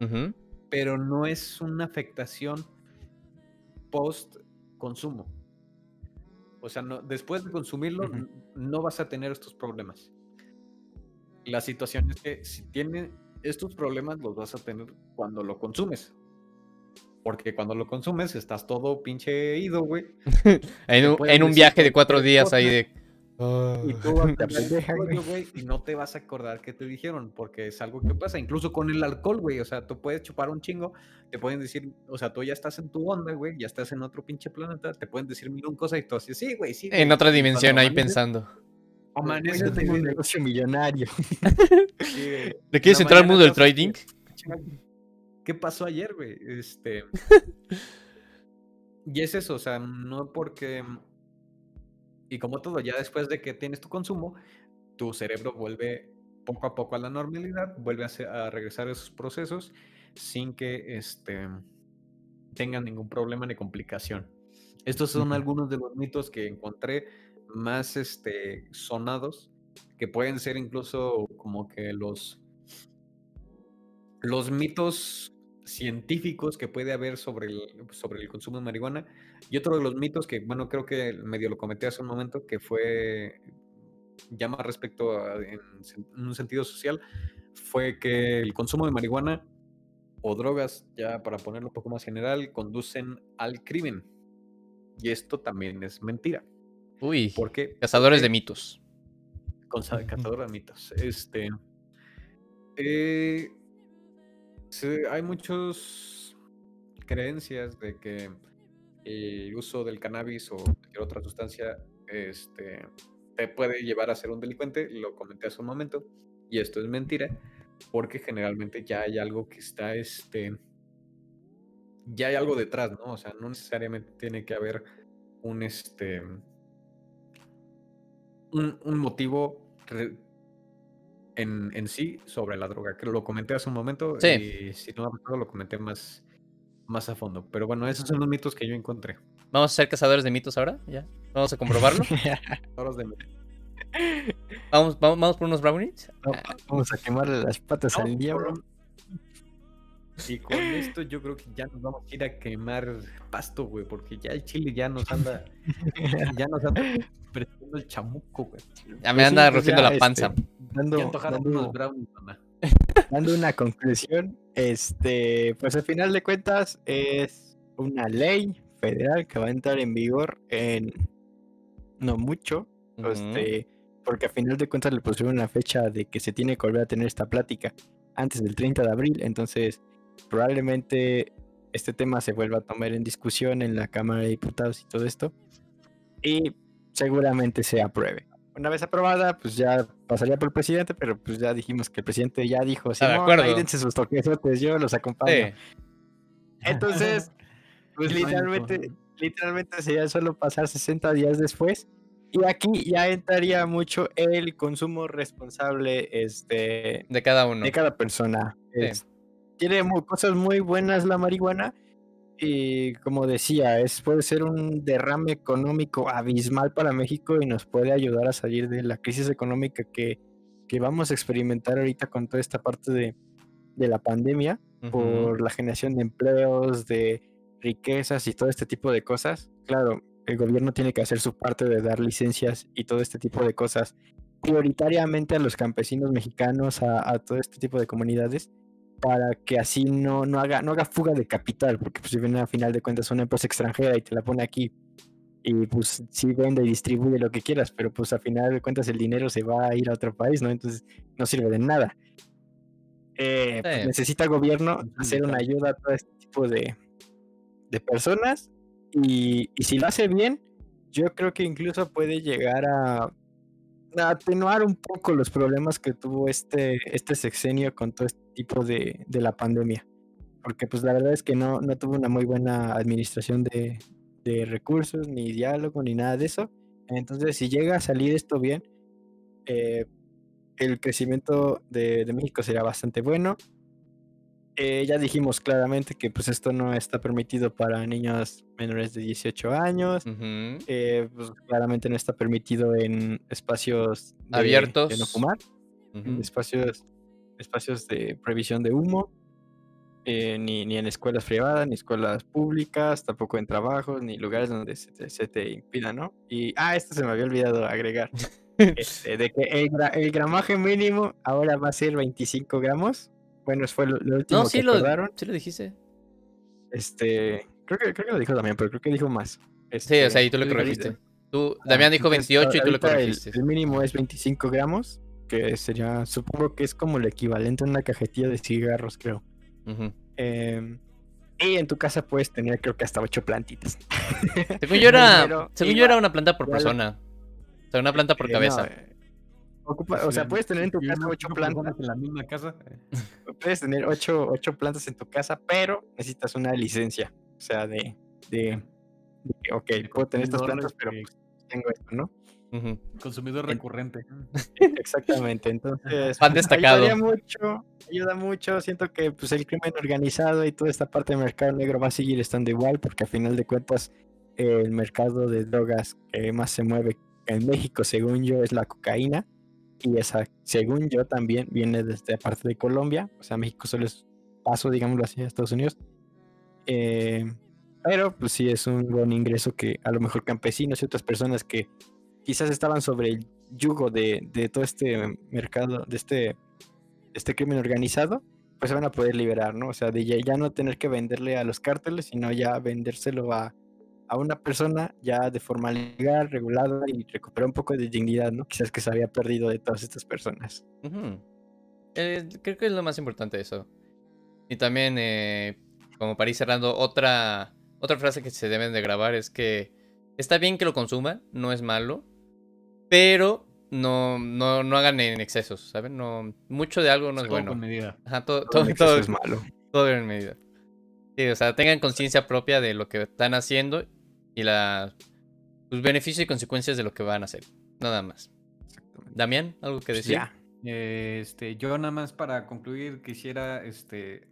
Ujú. Pero no es una afectación post consumo. O sea, no, después de consumirlo, no vas a tener estos problemas. La situación es que si tienes estos problemas, los vas a tener cuando lo consumes. Porque cuando lo consumes, estás todo pinche ido, güey. En un, en un viaje de cuatro días ahí cosa. Y tú vas a Te ver el pendeja, güey. rollo, güey, y no te vas a acordar qué te dijeron, porque es algo que pasa, incluso con el alcohol, güey, o sea, tú puedes chupar un chingo, te pueden decir, o sea, tú ya estás en tu onda, güey, ya estás en otro pinche planeta, te pueden decir mil un cosa y tú así, sí, güey, sí. En güey", otra dimensión cuando ahí amaneces- pensando. De tengo un negocio millonario. sí, ¿Le quieres entrar al mundo del trading? ¿Qué pasó ayer, güey? Este. y es eso, o sea, no porque. Y como todo, ya después de que tienes tu consumo, tu cerebro vuelve poco a poco a la normalidad, vuelve a, regresar a esos procesos sin que este, tengan ningún problema ni complicación. Estos son algunos de los mitos que encontré más este, sonados, que pueden ser incluso como que los, los mitos científicos que puede haber sobre el, sobre el consumo de marihuana. Y otro de los mitos que, bueno, creo que medio lo comenté hace un momento, que fue ya más respecto a en, un sentido social, fue que el consumo de marihuana o drogas, ya para ponerlo un poco más general, conducen al crimen. Y esto también es mentira. Uy, ¿Por qué? cazadores de mitos. con sa- cazador de mitos. Este. eh, se- hay muchas creencias de que el uso del cannabis o cualquier otra sustancia este, te puede llevar a ser un delincuente. Lo comenté hace un momento. Y esto es mentira. Porque generalmente ya hay algo que está. Este, ya hay algo detrás, ¿no? O sea, no necesariamente tiene que haber un este un, un motivo en, en sí sobre la droga, que lo comenté hace un momento Sí. y si no me lo comenté más, más a fondo. Pero bueno, esos son los mitos que yo encontré. Vamos a ser cazadores de mitos ahora, ya. Vamos a comprobarlo. De- Vamos, vamos, vamos por unos brownies. Vamos a quemarle las patas No, al diablo. por- Y con esto yo creo que ya nos vamos a ir a quemar pasto, güey, porque ya el chile ya nos anda, ya nos anda prestando el chamuco, güey. Ya me Pues sí, anda pues rugiendo ya, la panza. este, dando, dando- brownies, mamá. dando una conclusión, este, pues al final de cuentas es una ley federal que va a entrar en vigor en no mucho, Ujú. este, porque al final de cuentas le pusieron una fecha de que se tiene que volver a tener esta plática antes del 30 de abril, entonces probablemente este tema se vuelva a tomar en discusión en la Cámara de Diputados y todo esto, y seguramente se apruebe. Una vez aprobada, pues ya pasaría por el presidente, pero pues ya dijimos que el presidente ya dijo, dense sus toquesotes, yo los acompaño. Sí. Entonces, pues literalmente, literalmente sería solo pasar 60 días después Y aquí ya entraría mucho el consumo responsable este, De cada uno. de cada persona. Sí. Es- tiene cosas muy buenas la marihuana y como decía, es, puede ser un derrame económico abismal para México y nos puede ayudar a salir de la crisis económica que, que vamos a experimentar ahorita con toda esta parte de, de la pandemia por la generación de empleos, de riquezas y todo este tipo de cosas. Claro, el gobierno tiene que hacer su parte de dar licencias y todo este tipo de cosas prioritariamente a los campesinos mexicanos, a, a todo este tipo de comunidades, para que así no, no, haga, no haga fuga de capital, porque pues, si viene a final de cuentas una empresa extranjera y te la pone aquí y pues sí vende y distribuye lo que quieras, pero pues a final de cuentas el dinero se va a ir a otro país, ¿no? Entonces no sirve de nada. Eh, pues, necesita el gobierno hacer una ayuda a todo este tipo de, de personas y, y si lo hace bien, yo creo que incluso puede llegar a atenuar un poco los problemas que tuvo este, este sexenio con todo este tipo de, de la pandemia. Porque pues la verdad es que no, no tuvo una muy buena administración de, de recursos, ni diálogo, ni nada de eso. Entonces, si llega a salir esto bien, eh, el crecimiento de, de México será bastante bueno. Eh, ya dijimos claramente que pues esto no está permitido para niños menores de 18 años. Ujú. Eh, pues, claramente no está permitido en espacios de- de no Abiertos. fumar, en Ujú. espacios, espacios de prohibición de humo, eh, ni, ni en escuelas privadas, ni escuelas públicas, tampoco en trabajos, ni lugares donde se te, se te impida, ¿no? Y, ah, esto se me había olvidado agregar, este, de que el, gra- el gramaje mínimo ahora va a ser 25 gramos. Bueno, fue lo, lo último No, que sí lo, acordaron. sí lo dijiste. Este, creo que, creo que lo dijo también, pero creo que dijo más. Sí, o Este, sea, y tú lo sí, corregiste. Tú, Ah, Damián dijo entonces, 28 y tú lo el- corregiste. El, mínimo es 25 gramos, que sería, supongo que es como el equivalente a una cajetilla de cigarros, creo. Em, y en tu casa puedes tener, creo que hasta 8 plantitas. Según yo era, según yo era una planta por persona. O sea, una planta por Eh, no, cabeza. eh, ocupa- o sea, puedes tener en tu casa uno- 8 ocho plantas. En la misma casa. Puedes tener 8, plantas en tu casa, pero necesitas una licencia. O sea, de. de, de ok, puedo tener estas plantas, pero pues, tengo esto, ¿no? Consumidor En- recurrente. Exactamente, entonces Fan destacado. ayudaría mucho, ayuda mucho, siento que pues el crimen organizado y toda esta parte del mercado negro va a seguir estando igual porque a final de cuentas eh, el mercado de drogas que más se mueve en México según yo es la cocaína y esa según yo también viene desde parte de Colombia, o sea México solo es paso digámoslo así a Estados Unidos. Eh, pero pues sí es un buen ingreso que a lo mejor campesinos y otras personas que quizás estaban sobre el yugo de, de todo este mercado, de este, este crimen organizado, pues se van a poder liberar, ¿no? O sea, de ya, ya no tener que venderle a los cárteles, sino ya vendérselo a, a una persona ya de forma legal, regulada y recuperar un poco de dignidad, ¿no? Quizás que se había perdido de todas estas personas. Eh, creo que es lo más importante eso. Y también, eh, como para ir cerrando, otra, otra frase que se deben de grabar es que está bien que lo consuman, no es malo, pero no, no, no hagan en excesos, ¿saben? No, mucho de algo no es bueno. con medida. Ajá, todo, Todo todo, todo, es malo. todo en medida. Sí, o sea, tengan conciencia propia de lo que están haciendo y la, los beneficios y consecuencias de lo que van a hacer. Nada más. Damián, ¿algo que Pues decir? ya. Este, yo nada más para concluir quisiera este,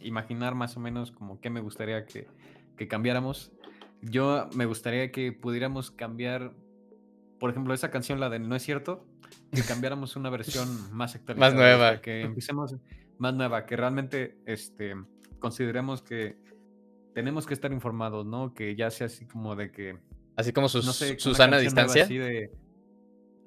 imaginar más o menos como qué me gustaría que, que cambiáramos. Yo me gustaría que pudiéramos cambiar, por ejemplo, esa canción, la de No es cierto, que cambiáramos una versión más actualizada. sea, nueva. que empecemos más nueva, que realmente este, consideremos que tenemos que estar informados, ¿no? Que ya sea así como de que Así como sus, no sé, Susana a distancia. Así de,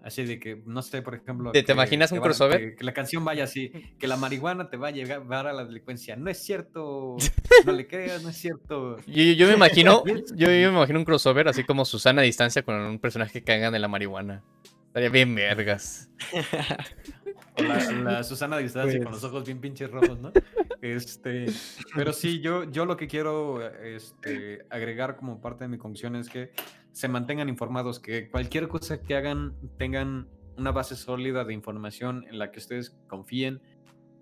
así de que, no sé, por ejemplo. ¿Te- imaginas un crossover? Que, que la canción vaya así, que la marihuana te va a llevar a la delincuencia. No es cierto, no le creas, no es cierto. Yo, yo me imagino, yo, yo me imagino un crossover así como Susana a distancia con un personaje que hagan de la marihuana. Estaría bien vergas. La, la Susana a distancia con Pues- los ojos bien pinches rojos, ¿no? Este, pero sí, yo, yo lo que quiero este, agregar como parte de mi conclusión es que se mantengan informados, que cualquier cosa que hagan tengan una base sólida de información en la que ustedes confíen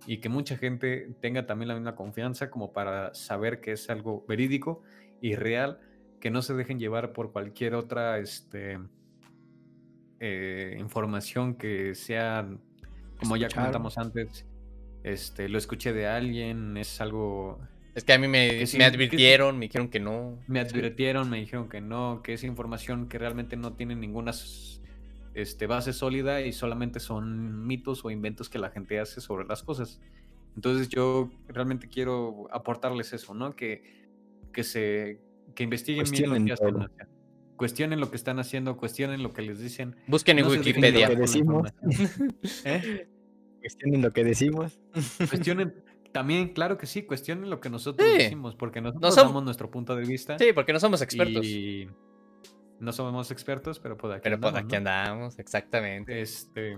y que mucha gente tenga también la misma confianza como para saber que es algo verídico y real, que no se dejen llevar por cualquier otra, este, eh, información que sea, como ya comentamos antes, este, lo escuché de alguien, es algo, Es que a mí me, me que- advirtieron, me dijeron que no. me advirtieron, me dijeron que no, que es información que realmente no tiene ninguna este, base sólida y solamente son mitos o inventos que la gente hace sobre las cosas. Entonces yo realmente quiero aportarles eso, ¿no? Que, que se que investiguen bien lo Cuestionen que hacen. Cuestionen lo que están haciendo, cuestionen lo que les dicen. Busquen en no Wikipedia. por Decimos. ¿Eh? Cuestionen lo que decimos. Cuestionen, también, claro que sí, cuestionen lo que nosotros Sí. decimos, porque nosotros som- damos nuestro punto de vista. Sí, porque no somos expertos. Y no somos expertos, pero por aquí Pero pues, andamos, aquí ¿no? andamos, exactamente. Este,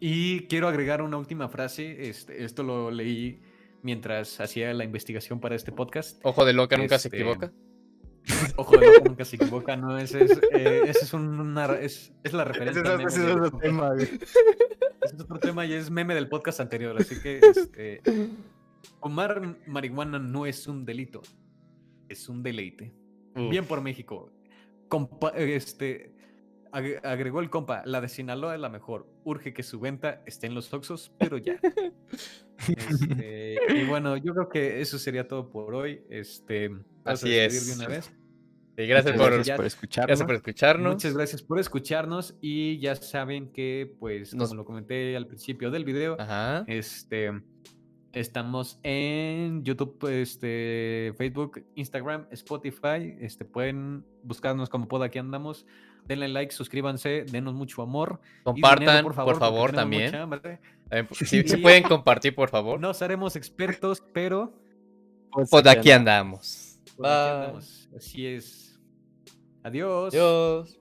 y quiero agregar una última frase. Este, esto lo leí mientras hacía la investigación para este podcast. Ojo de loca nunca se este, equivoca. Ojo nunca se equivoca, ¿no? Ese es, eh, ese es, un- una, es, es la referencia. meme de- otro tema, güey. Ese es otro tema y es meme del podcast anterior, así que este, fumar marihuana no es un delito, es un deleite. Uf. Bien por México. Compa- este, ag- agregó el compa, la de Sinaloa es la mejor. Urge que su venta esté en los Oxxos, pero ya. Este, y bueno, yo creo que eso sería todo por hoy. Este, ¿vas a Así es. de una vez. Sí, gracias, por, gracias por escucharnos. gracias por escucharnos. Muchas gracias por escucharnos y ya saben que, pues, Nos- como lo comenté al principio del video, Ajá. este, estamos en YouTube, este, Facebook, Instagram, Spotify. Este, pueden buscarnos como Pod Aquí Andamos. Denle like, suscríbanse, denos mucho amor. Compartan, dinero, por favor, también. Si, pueden compartir, por favor. No seremos expertos, pero Pues, Pues aquí andamos. por aquí Bye. andamos. Así es. Adiós. Adiós.